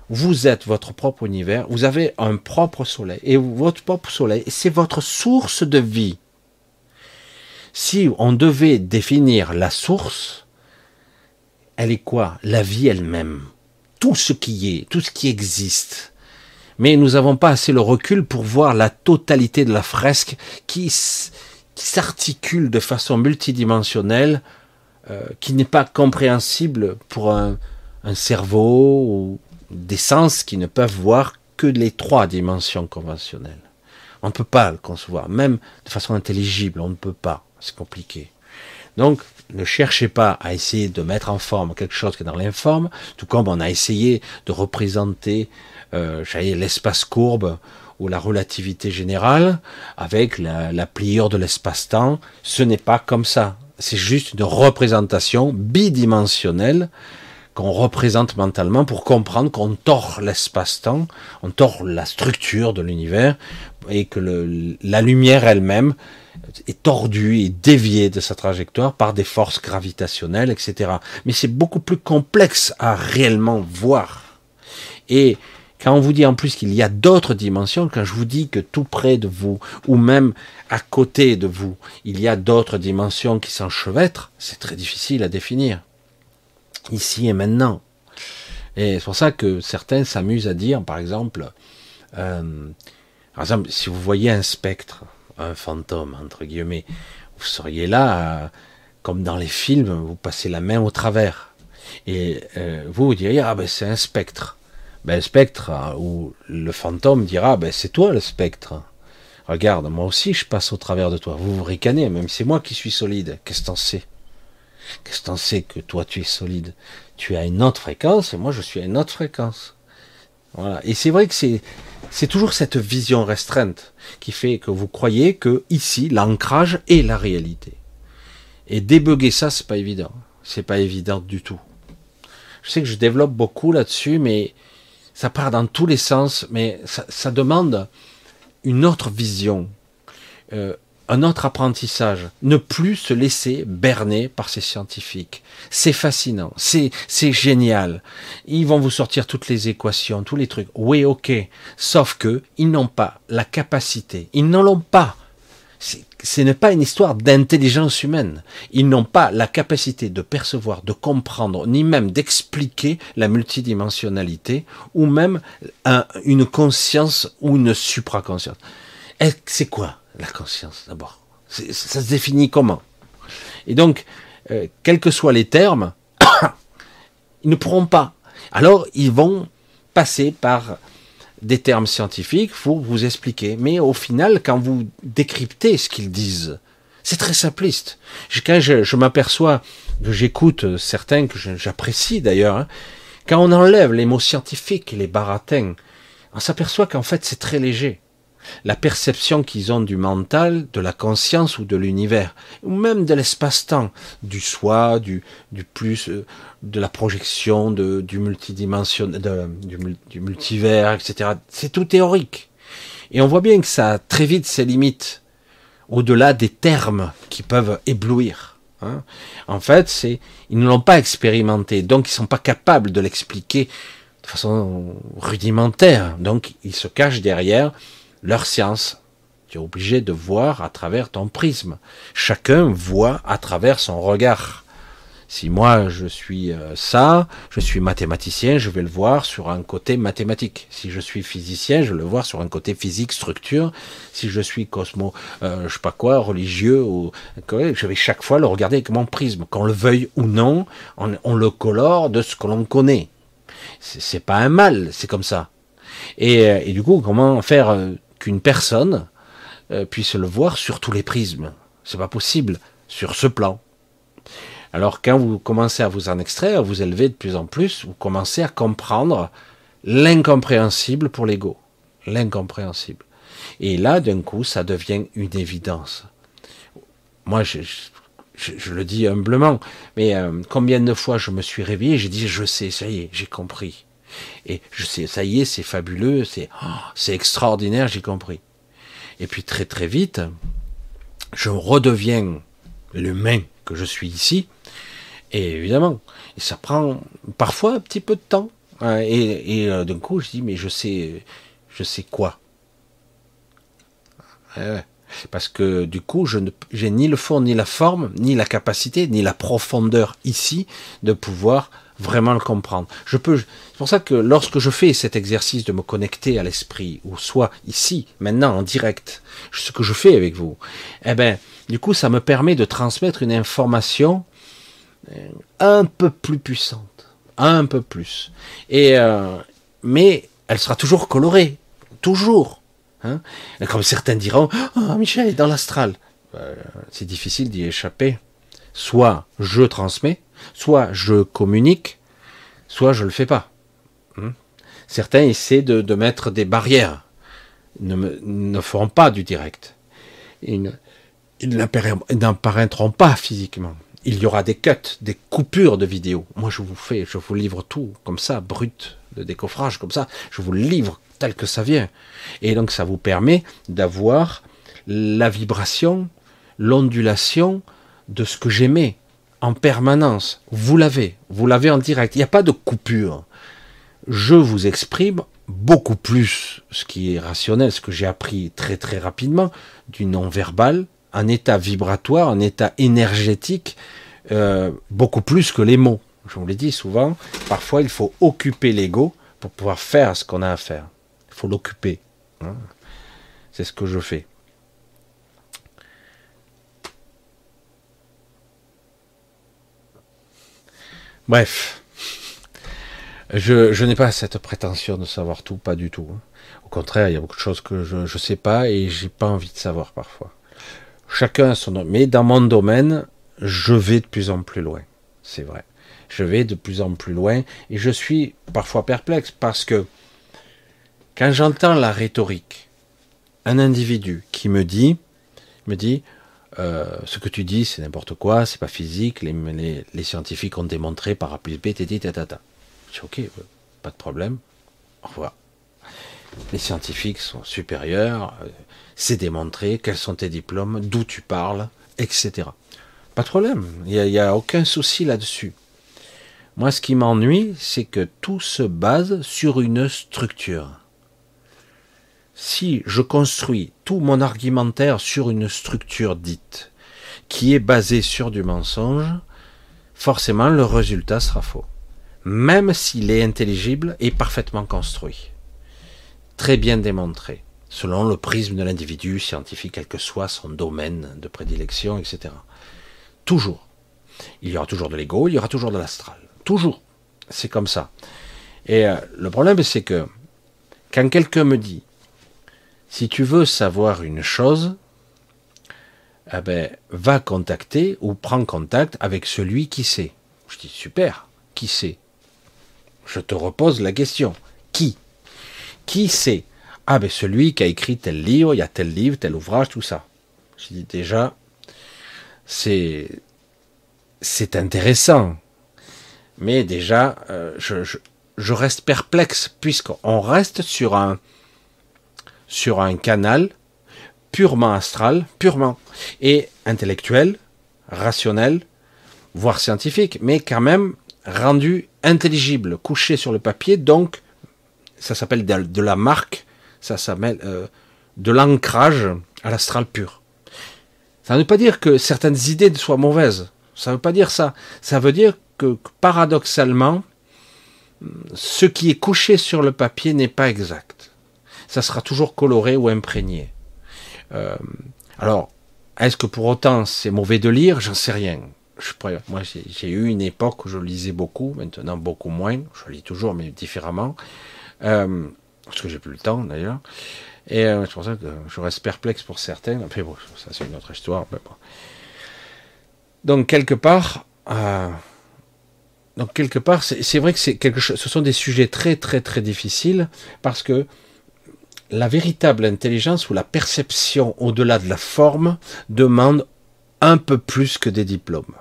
[SPEAKER 1] vous êtes votre propre univers, vous avez un propre soleil, et votre propre soleil, c'est votre source de vie. Si on devait définir la source, elle est quoi? La vie elle-même. Tout ce qui est, tout ce qui existe. Mais nous n'avons pas assez le recul pour voir la totalité de la fresque qui, s'articule de façon multidimensionnelle, euh, qui n'est pas compréhensible pour un, un cerveau ou des sens qui ne peuvent voir que les trois dimensions conventionnelles. On ne peut pas le concevoir, même de façon intelligible, on ne peut pas, c'est compliqué. Donc, ne cherchez pas à essayer de mettre en forme quelque chose qui est dans l'informe, tout comme on a essayé de représenter euh, l'espace courbe ou la relativité générale avec la, la pliure de l'espace-temps. Ce n'est pas comme ça. C'est juste une représentation bidimensionnelle qu'on représente mentalement pour comprendre qu'on tord l'espace-temps, on tord la structure de l'univers et que le, la lumière elle-même est tordue et déviée de sa trajectoire par des forces gravitationnelles, etc. Mais c'est beaucoup plus complexe à réellement voir. Et quand on vous dit en plus qu'il y a d'autres dimensions, quand je vous dis que tout près de vous, ou même à côté de vous, il y a d'autres dimensions qui s'enchevêtrent, c'est très difficile à définir. Ici et maintenant. Et c'est pour ça que certains s'amusent à dire, par exemple, euh, par exemple, si vous voyez un spectre, un fantôme, entre guillemets, vous seriez là, comme dans les films, vous passez la main au travers. Et euh, vous, vous diriez, ah ben c'est un spectre. Ben, spectre, ou le fantôme dira, ben c'est toi le spectre. Regarde, moi aussi je passe au travers de toi. Vous vous ricanez, même c'est moi qui suis solide. Qu'est-ce que t'en Qu'est-ce que t'en sais que toi tu es solide? Tu as une autre fréquence et moi je suis à une autre fréquence. Voilà. Et c'est vrai que c'est c'est toujours cette vision restreinte qui fait que vous croyez que ici l'ancrage est la réalité. Et débugger ça, c'est pas évident. C'est pas évident du tout. Je sais que je développe beaucoup là-dessus, mais ça part dans tous les sens, mais ça, ça demande une autre vision, euh, un autre apprentissage, ne plus se laisser berner par ces scientifiques. C'est fascinant, c'est c'est génial. Ils vont vous sortir toutes les équations, tous les trucs. Oui, ok. Sauf que ils n'ont pas la capacité, ils n'en l'ont pas. Ce n'est pas une histoire d'intelligence humaine. Ils n'ont pas la capacité de percevoir, de comprendre, ni même d'expliquer la multidimensionnalité, ou même une conscience ou une supraconscience. C'est quoi? La conscience d'abord. Ça se définit comment? Et donc, euh, quels que soient les termes, ils ne pourront pas. Alors, ils vont passer par des termes scientifiques pour vous expliquer. Mais au final, quand vous décryptez ce qu'ils disent, c'est très simpliste. Quand je, m'aperçois que j'écoute certains que j'apprécie d'ailleurs, hein, quand on enlève les mots scientifiques et les baratins, on s'aperçoit qu'en fait c'est très léger la perception qu'ils ont du mental, de la conscience ou de l'univers, ou même de l'espace-temps, du soi, du, du plus, euh, de la projection, de, du multidimension, du, multivers, etc. C'est tout théorique. Et on voit bien que ça a très vite ses limites, au-delà des termes qui peuvent éblouir. Hein. En fait, c'est ils ne l'ont pas expérimenté, donc ils sont pas capables de l'expliquer de façon rudimentaire. Donc ils se cachent derrière leur science. Tu es obligé de voir à travers ton prisme. Chacun voit à travers son regard. Si moi je suis euh, ça, je suis mathématicien, je vais le voir sur un côté mathématique. Si je suis physicien, je vais le voir sur un côté physique, structure. Si je suis cosmo, euh, je sais pas quoi, religieux, ou je vais chaque fois le regarder avec mon prisme. Qu'on le veuille ou non, on, le colore de ce que l'on connaît. C'est pas un mal, c'est comme ça. Et, euh, et, du coup, comment faire euh, qu'une personne euh, puisse le voir sur tous les prismes. C'est pas possible sur ce plan. Alors quand vous commencez à vous en extraire, vous élevez de plus en plus, vous commencez à comprendre l'incompréhensible pour l'ego. L'incompréhensible. Et là, d'un coup, ça devient une évidence. Moi, je, je, le dis humblement, mais euh, combien de fois je me suis réveillé, j'ai dit, je sais, ça y est, j'ai compris. Et je sais, ça y est, c'est fabuleux, c'est oh, c'est extraordinaire, j'ai compris. Et puis très très vite, je redeviens l'humain que je suis ici. Et évidemment, ça prend parfois un petit peu de temps. Hein, et, et euh, d'un coup, je dis, mais je sais, je sais quoi? Parce que du coup, je n'ai ni le fond, ni la forme, ni la capacité, ni la profondeur ici de pouvoir vraiment le comprendre. Je peux, c'est pour ça que lorsque je fais cet exercice de me connecter à l'esprit, ou soit ici, maintenant, en direct, ce que je fais avec vous, eh ben, du coup, ça me permet de transmettre une information euh, un peu plus puissante, un peu plus. Et euh, mais elle sera toujours colorée, toujours. Hein Comme certains diront, oh, Michel est dans l'astral. Euh, c'est difficile d'y échapper. Soit je transmets, soit je communique, soit je le fais pas. Hmm. Certains essaient de, mettre des barrières, ne, ne feront pas du direct. Ils, n'apparaîtront pas physiquement. Il y aura des cuts, des coupures de vidéos. Moi, je vous fais, je vous livre tout comme ça, brut, de décoffrage comme ça. Je vous livre tel que ça vient. Et donc, ça vous permet d'avoir la vibration, l'ondulation de ce que j'aimais en permanence. Vous l'avez, vous l'avez en direct. Il n'y a pas de coupure. Je vous exprime beaucoup plus ce qui est rationnel, ce que j'ai appris très très rapidement, du non-verbal, un état vibratoire, un état énergétique, euh, beaucoup plus que les mots. Je vous l'ai dit souvent, parfois il faut occuper l'ego pour pouvoir faire ce qu'on a à faire. Il faut l'occuper. Hein. C'est ce que je fais. Bref, je, n'ai pas cette prétention de savoir tout, pas du tout. Hein. Au contraire, il y a beaucoup de choses que je ne sais pas et j'ai pas envie de savoir parfois. Chacun a son... Mais dans mon domaine, je vais de plus en plus loin. C'est vrai. Je vais de plus en plus loin et je suis parfois perplexe parce que quand j'entends la rhétorique, un individu qui me dit, me dit, euh, ce que tu dis, c'est n'importe quoi, c'est pas physique, les, scientifiques ont démontré par A plus B, tata. Je dis ok, pas de problème, au revoir. Les scientifiques sont supérieurs, euh, c'est démontré, quels sont tes diplômes, d'où tu parles, etc. Pas de problème, il n'y a, aucun souci là-dessus. Moi, ce qui m'ennuie, c'est que tout se base sur une structure. Si je construis tout mon argumentaire sur une structure dite, qui est basée sur du mensonge, forcément le résultat sera faux. Même s'il est intelligible et parfaitement construit. Très bien démontré selon le prisme de l'individu scientifique, quel que soit son domaine de prédilection, etc. Toujours. Il y aura toujours de l'ego, il y aura toujours de l'astral. Toujours. C'est comme ça. Et euh, le problème, c'est que quand quelqu'un me dit, si tu veux savoir une chose, eh ben, va contacter ou prends contact avec celui qui sait. Je dis, super, qui sait? Je te repose la question. Qui? Qui sait? Ah ben celui qui a écrit tel livre, il y a tel livre, tel ouvrage, tout ça. Je dis déjà, c'est c'est intéressant, mais déjà euh, je, je, reste perplexe puisqu'on reste sur un sur un canal purement astral, purement et intellectuel, rationnel, voire scientifique, mais quand même rendu intelligible, couché sur le papier, donc ça s'appelle de la marque ça s'appelle euh, de l'ancrage à l'astral pur. Ça ne veut pas dire que certaines idées soient mauvaises. Ça ne veut pas dire ça. Ça veut dire que paradoxalement, ce qui est couché sur le papier n'est pas exact. Ça sera toujours coloré ou imprégné. Euh, alors, est-ce que pour autant c'est mauvais de lire? J'en sais rien. Moi, j'ai eu une époque où je lisais beaucoup, maintenant beaucoup moins. Je lis toujours, mais différemment. Euh, parce que j'ai plus le temps d'ailleurs. Et euh, c'est pour ça que je reste perplexe pour certains. Mais bon, ça c'est une autre histoire. Donc quelque part, donc quelque part, c'est vrai que. Ce sont des sujets très très très difficiles parce que la véritable intelligence ou la perception au-delà de la forme demande un peu plus que des diplômes.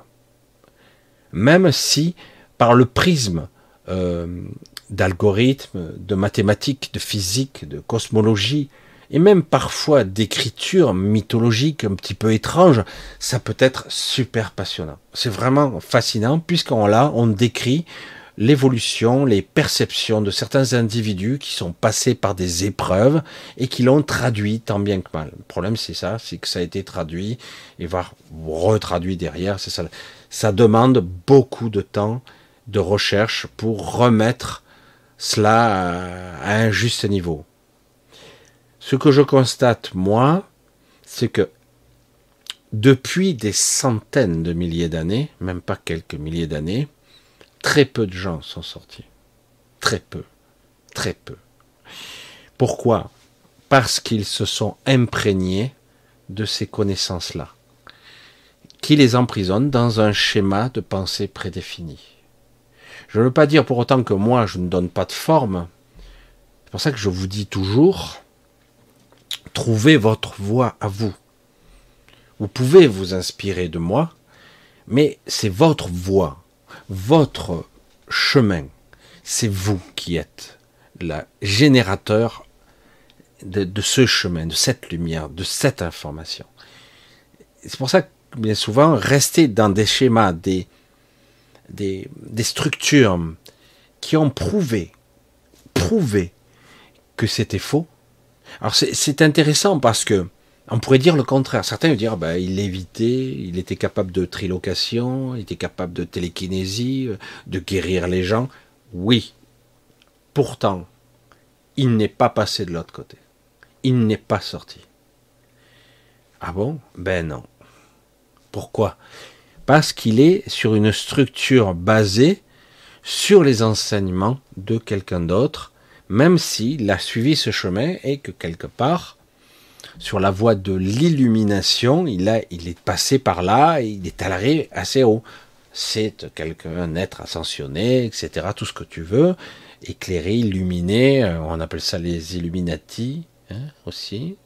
[SPEAKER 1] Même si par le prisme euh, d'algorithmes, de mathématiques, de physique, de cosmologie, et même parfois d'écriture mythologique un petit peu étrange, ça peut être super passionnant. C'est vraiment fascinant puisqu'on là, on décrit l'évolution, les perceptions de certains individus qui sont passés par des épreuves et qui l'ont traduit tant bien que mal. Le problème, c'est ça, c'est que ça a été traduit et voire retraduit derrière. C'est ça. Ça demande beaucoup de temps de recherche pour remettre cela à un juste niveau. Ce que je constate, moi, c'est que depuis des centaines de milliers d'années, même pas quelques milliers d'années, très peu de gens sont sortis. Très peu. Très peu. Pourquoi? Parce qu'ils se sont imprégnés de ces connaissances-là. qui les emprisonne dans un schéma de pensée prédéfini. Je ne veux pas dire pour autant que moi je ne donne pas de forme. C'est pour ça que je vous dis toujours, trouvez votre voie à vous. Vous pouvez vous inspirer de moi, mais c'est votre voie, votre chemin. C'est vous qui êtes le générateur de, ce chemin, de cette lumière, de cette information. C'est pour ça que bien souvent, rester dans des schémas, des, des, des structures qui ont prouvé, prouvé que c'était faux. Alors c'est intéressant parce que on pourrait dire le contraire. Certains vont dire, bah, il l'évitait, il était capable de trilocation, il était capable de télékinésie, de guérir les gens. Oui. Pourtant, il n'est pas passé de l'autre côté. Il n'est pas sorti. Ah bon? Ben non. Pourquoi? Parce qu'il est sur une structure basée sur les enseignements de quelqu'un d'autre, même s'il a suivi ce chemin et que quelque part, sur la voie de l'illumination, il, il est passé par là il est allé assez haut. C'est quelqu'un, un être ascensionné, etc., tout ce que tu veux, éclairé, illuminé, euh, on appelle ça les Illuminati, Hein, aussi,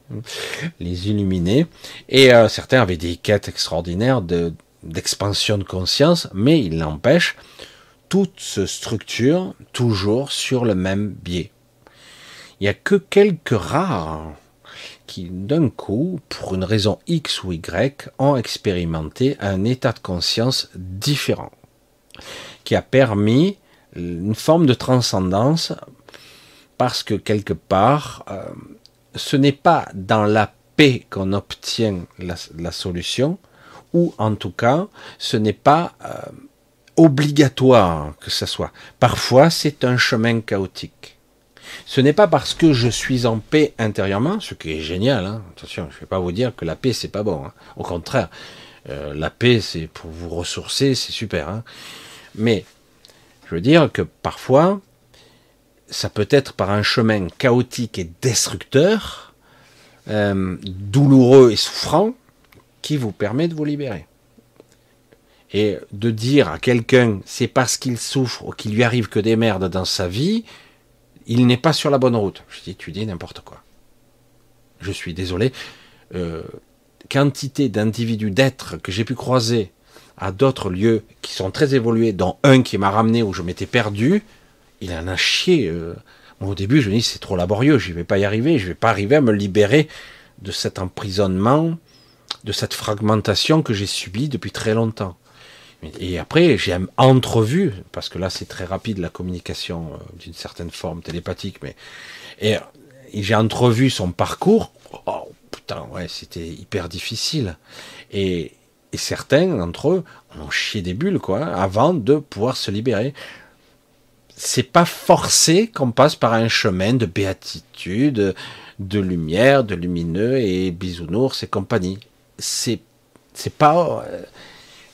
[SPEAKER 1] les illuminés. Et euh, certains avaient des quêtes extraordinaires de, d'expansion de conscience, mais il n'empêche, toute se structure toujours sur le même biais. Il n'y a que quelques rares qui, d'un coup, pour une raison X ou Y, ont expérimenté un état de conscience différent, qui a permis une forme de transcendance parce que quelque part, euh, ce n'est pas dans la paix qu'on obtient la, solution, ou en tout cas, ce n'est pas euh, obligatoire que ce soit. Parfois, c'est un chemin chaotique. Ce n'est pas parce que je suis en paix intérieurement, ce qui est génial. Hein. Attention, je ne vais pas vous dire que la paix c'est pas bon. Hein. Au contraire, euh, la paix c'est pour vous ressourcer, c'est super. Hein. Mais je veux dire que parfois, ça peut être par un chemin chaotique et destructeur, euh, douloureux et souffrant, qui vous permet de vous libérer. Et de dire à quelqu'un, c'est parce qu'il souffre ou qu'il lui arrive que des merdes dans sa vie, il n'est pas sur la bonne route. Je dis, tu dis n'importe quoi. Je suis désolé. Euh, quantité d'individus, d'êtres que j'ai pu croiser à d'autres lieux qui sont très évolués, dont un qui m'a ramené où je m'étais perdu, il en a chié. Euh. au début, je me dis, c'est trop laborieux, je ne vais pas y arriver, je ne vais pas arriver à me libérer de cet emprisonnement, de cette fragmentation que j'ai subie depuis très longtemps. Et après, j'ai entrevu, parce que là c'est très rapide la communication euh, d'une certaine forme télépathique, mais et, j'ai entrevu son parcours. Oh putain, ouais, c'était hyper difficile. Et, certains d'entre eux ont chié des bulles, quoi, avant de pouvoir se libérer c'est pas forcé qu'on passe par un chemin de béatitude, de lumière, de lumineux et bisounours et compagnie. C'est, c'est pas, euh,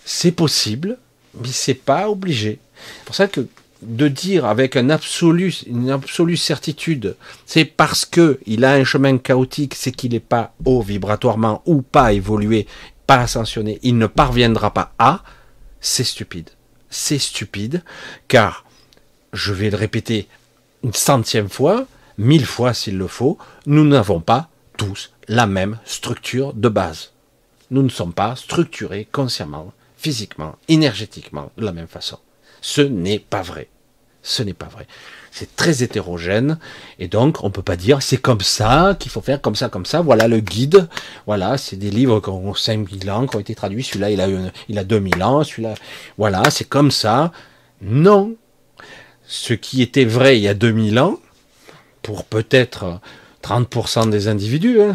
[SPEAKER 1] c'est possible, mais c'est pas obligé. C'est pour ça que de dire avec une absolue certitude, c'est parce que il a un chemin chaotique, c'est qu'il n'est pas haut vibratoirement ou pas évolué, pas ascensionné, il ne parviendra pas à, c'est stupide. C'est stupide, car je vais le répéter une centième fois, mille fois s'il le faut, nous n'avons pas tous la même structure de base. Nous ne sommes pas structurés consciemment, physiquement, énergétiquement de la même façon. Ce n'est pas vrai. Ce n'est pas vrai. C'est très hétérogène et donc on peut pas dire c'est comme ça qu'il faut faire comme ça comme ça. Voilà le guide. Voilà, c'est des livres qui ont 5000 ans qui ont été traduits. Celui-là il a il a 2000 ans. Celui-là, voilà, c'est comme ça. Non, ce qui était vrai il y a 2000 ans, pour peut-être 30% des individus, hein,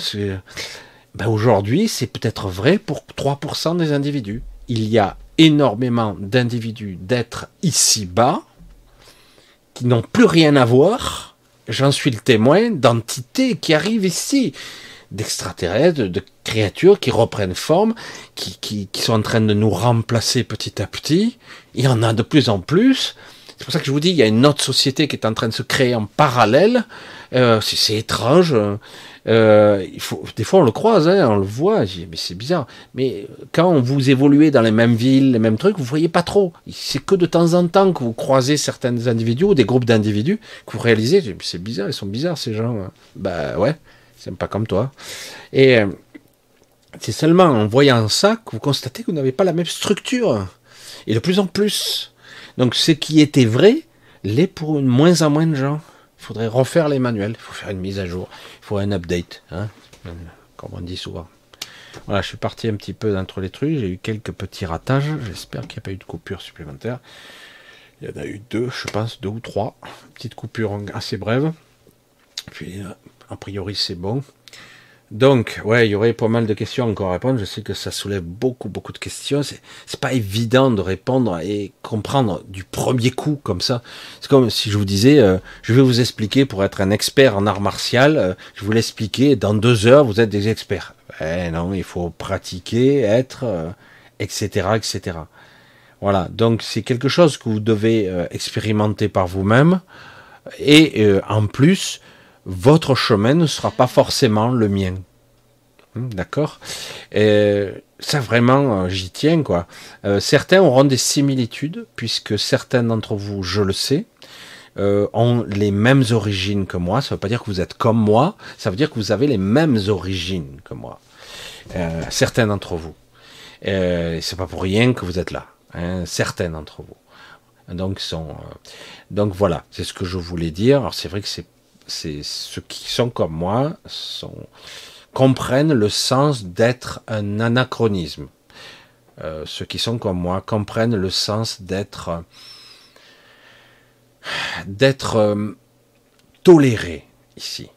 [SPEAKER 1] ben aujourd'hui c'est peut-être vrai pour 3% des individus. Il y a énormément d'individus, d'êtres ici-bas, qui n'ont plus rien à voir, j'en suis le témoin, d'entités qui arrivent ici, d'extraterrestres, de créatures qui reprennent forme, qui, sont en train de nous remplacer petit à petit. Il y en a de plus en plus C'est pour ça que je vous dis, il y a une autre société qui est en train de se créer en parallèle. Euh, c'est étrange. Euh, il faut, des fois, on le croise, hein, on le voit. mais c'est bizarre. Mais quand vous évoluez dans les mêmes villes, les mêmes trucs, vous voyez pas trop. C'est que de temps en temps que vous croisez certains individus ou des groupes d'individus que vous réalisez. C'est bizarre, ils sont bizarres ces gens. Bah ouais, c'est pas comme toi. Et euh, c'est seulement en voyant ça que vous constatez que vous n'avez pas la même structure. Et de plus en plus. Donc ce qui était vrai l'est pour une moins en moins de gens. Il faudrait refaire les manuels, il faut faire une mise à jour, il faut un update, hein, comme on dit souvent. Voilà, je suis parti un petit peu d'entre les trucs, j'ai eu quelques petits ratages, j'espère qu'il n'y a pas eu de coupure supplémentaire. Il y en a eu deux, je pense, deux ou trois. Petites coupures assez brèves. Puis, euh, a priori, c'est bon. Donc, ouais, il y aurait pas mal de questions encore à répondre. Je sais que ça soulève beaucoup, beaucoup de questions. C'est, pas évident de répondre et comprendre du premier coup comme ça. C'est comme si je vous disais, euh, je vais vous expliquer pour être un expert en art martial. Euh, je vous l'expliquer. Dans deux heures, vous êtes des experts. Eh non, il faut pratiquer, être, etc., euh, etc. Voilà. Donc, c'est quelque chose que vous devez expérimenter par vous-même. Et en plus, votre chemin ne sera pas forcément le mien. Hmm, d'accord Ça vraiment, euh, j'y tiens quoi. Euh, certains auront des similitudes, puisque certains d'entre vous, je le sais, euh, ont les mêmes origines que moi. Ça ne veut pas dire que vous êtes comme moi, ça veut dire que vous avez les mêmes origines que moi. certains d'entre vous. c'est pas pour rien que vous êtes là. Hein, certains d'entre vous. Donc, sont, donc voilà, c'est ce que je voulais dire. Alors c'est vrai que c'est c'est ceux qui sont comme moi comprennent le sens d'être un anachronisme. Euh, ceux qui sont comme moi comprennent le sens d'être d'être euh, toléré ici.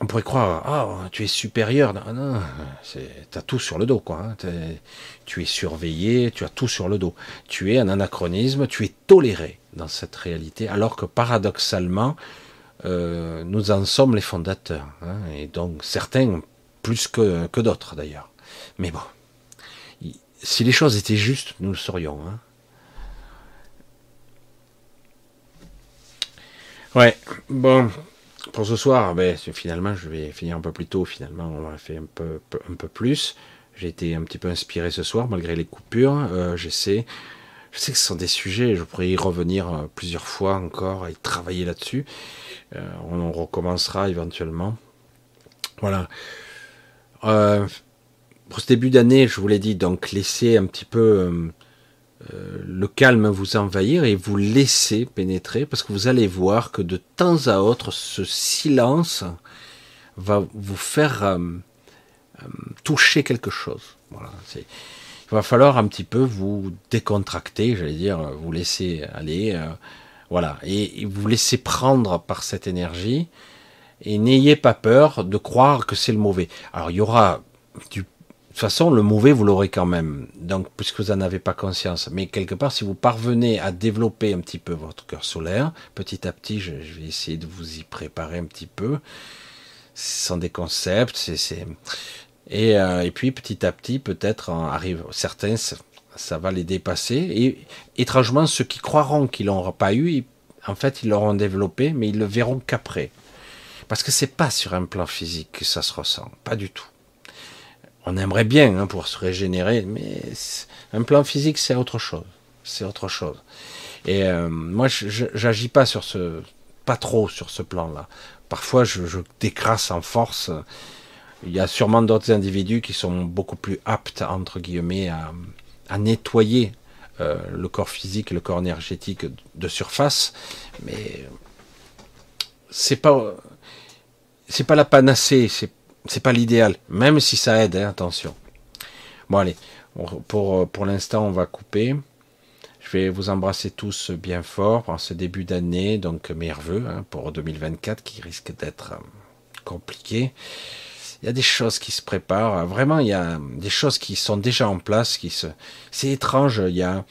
[SPEAKER 1] On pourrait croire, ah, tu es supérieur. Non, non tu as tout sur le dos, quoi. Hein. Tu es surveillé, tu as tout sur le dos. Tu es un anachronisme, tu es toléré dans cette réalité, alors que paradoxalement, euh, nous en sommes les fondateurs. Hein, et donc certains plus que, que d'autres d'ailleurs. Mais bon, si les choses étaient justes, nous le saurions. Hein. Ouais, bon, pour ce soir, ben, finalement, je vais finir un peu plus tôt. Finalement, on un peu, un peu plus. J'ai été un petit peu inspiré ce soir, malgré les coupures. Euh, J'essaie. Je sais que ce sont des sujets, je pourrais y revenir euh, plusieurs fois encore et travailler là-dessus. Euh, on recommencera éventuellement. Voilà. Euh, pour ce début d'année, je vous l'ai dit, donc laissez un petit peu le calme vous envahir et vous laisser pénétrer parce que vous allez voir que de temps à autre, ce silence va vous faire toucher quelque chose. Voilà, c'est il va falloir un petit peu vous décontracter, j'allais dire, vous laisser aller, euh, voilà, et, vous laisser prendre par cette énergie, et n'ayez pas peur de croire que c'est le mauvais. Alors il y aura de toute façon, le mauvais, vous l'aurez quand même, donc puisque vous n'en avez pas conscience. Mais quelque part, si vous parvenez à développer un petit peu votre cœur solaire, petit à petit, je, vais essayer de vous y préparer un petit peu. Ce sont des concepts, et, euh, et puis petit à petit, peut-être, arrive certains, ça, va les dépasser. Et étrangement, ceux qui croiront qu'ils l'ont pas eu, en fait, ils l'auront développé, mais ils le verront qu'après. Parce que c'est pas sur un plan physique que ça se ressent, pas du tout. On aimerait bien hein, pour se régénérer, mais un plan physique, c'est autre chose. C'est autre chose. Et euh, moi, j'agis pas sur ce, pas trop sur ce plan-là. Parfois, je, je décrasse en force il y a sûrement d'autres individus qui sont beaucoup plus aptes, entre guillemets, à, nettoyer euh, le corps physique, le corps énergétique de surface, mais c'est pas c'est pas la panacée, c'est c'est pas l'idéal, même si ça aide, hein, attention. Bon allez, pour pour l'instant on va couper. Je vais vous embrasser tous bien fort pour ce début d'année, donc merveilleux hein, pour 2024 qui risque d'être euh, compliqué il y a des choses qui se préparent. Vraiment, il y a des choses qui sont déjà en place. Qui se... C'est étrange. Il y a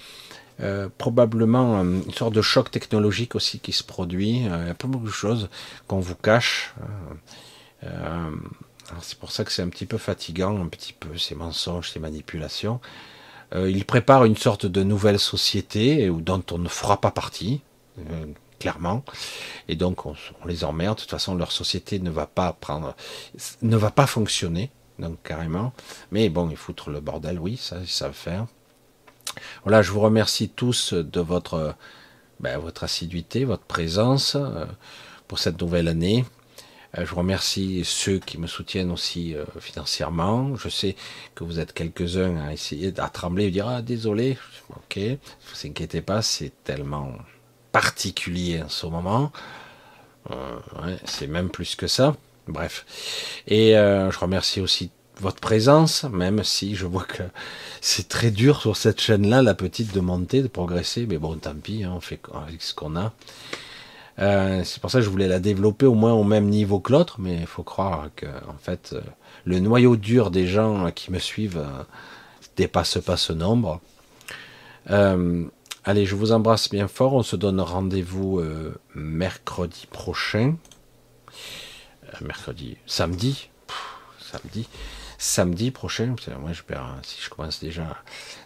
[SPEAKER 1] euh, probablement une sorte de choc technologique aussi qui se produit. Euh, il y a pas beaucoup de choses qu'on vous cache. Euh, c'est pour ça que c'est un petit peu fatigant, un petit peu ces mensonges, ces manipulations. il prépare une sorte de nouvelle société dont on ne fera pas partie. Clairement. Et donc on, les emmerde. De toute façon, leur société ne va pas prendre, ne va pas fonctionner. Donc carrément. Mais bon, ils foutent le bordel, oui, ça ils savent faire. Voilà, je vous remercie tous de votre, ben, votre assiduité, votre présence euh, pour cette nouvelle année. Euh, je remercie ceux qui me soutiennent aussi euh, financièrement. Je sais que vous êtes quelques-uns à essayer, à trembler et dire ah désolé. Ok, ne vous inquiétez pas, c'est tellement particulier en ce moment. Euh, c'est même plus que ça. Bref. Et euh, je remercie aussi votre présence, même si je vois que c'est très dur sur cette chaîne-là, la petite de monter, de progresser. Mais bon, tant pis, hein, on fait avec ce qu'on a. Euh, c'est pour ça que je voulais la développer au moins au même niveau que l'autre, mais il faut croire que en fait le noyau dur des gens qui me suivent dépasse pas ce nombre. Euh, Allez, je vous embrasse bien fort. On se donne rendez-vous euh, mercredi prochain. Euh, mercredi, samedi. samedi. Samedi prochain. Moi, je perds, si je commence déjà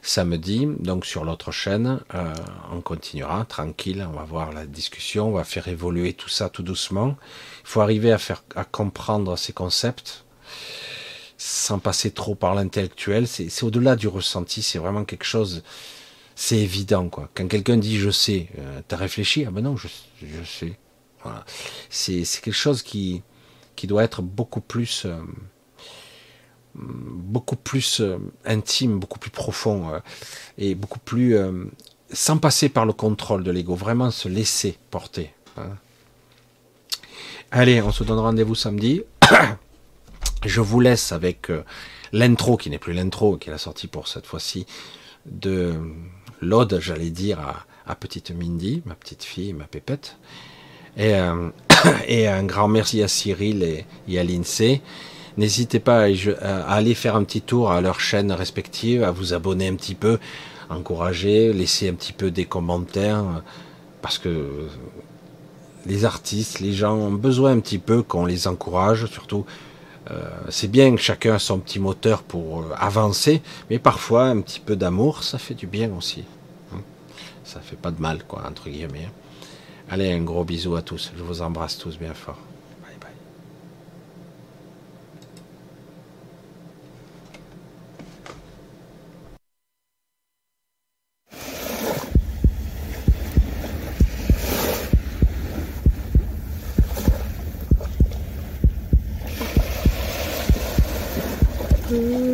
[SPEAKER 1] samedi. Donc, sur l'autre chaîne, euh, on continuera tranquille. On va voir la discussion. On va faire évoluer tout ça tout doucement. Il faut arriver à faire, à comprendre ces concepts sans passer trop par l'intellectuel. C'est au-delà du ressenti. C'est vraiment quelque chose c'est évident quoi. Quand quelqu'un dit je sais, euh, t'as réfléchi Ah ben non, je, je sais. Voilà. C'est quelque chose qui qui doit être beaucoup plus euh, beaucoup plus euh, intime, beaucoup plus profond euh, et beaucoup plus sans passer par le contrôle de l'ego, vraiment se laisser porter. Hein. Allez, on se donne rendez-vous samedi. Je vous laisse avec l'intro qui n'est plus l'intro, qui est la sortie pour cette fois-ci de l'ode, j'allais dire, à, petite Mindy, ma petite fille, ma pépette. Et, euh, et un grand merci à Cyril et, à l'INSEE. N'hésitez pas à, aller faire un petit tour à leurs chaînes respectives, à vous abonner un petit peu, encourager, laisser un petit peu des commentaires, parce que les artistes, les gens ont besoin un petit peu qu'on les encourage, surtout euh, c'est bien que chacun a son petit moteur pour euh, avancer, mais parfois un petit peu d'amour, ça fait du bien aussi. Hein. Ça fait pas de mal, quoi, entre guillemets. Allez, un gros bisou à tous. Je vous embrasse tous bien fort.
[SPEAKER 2] Ooh.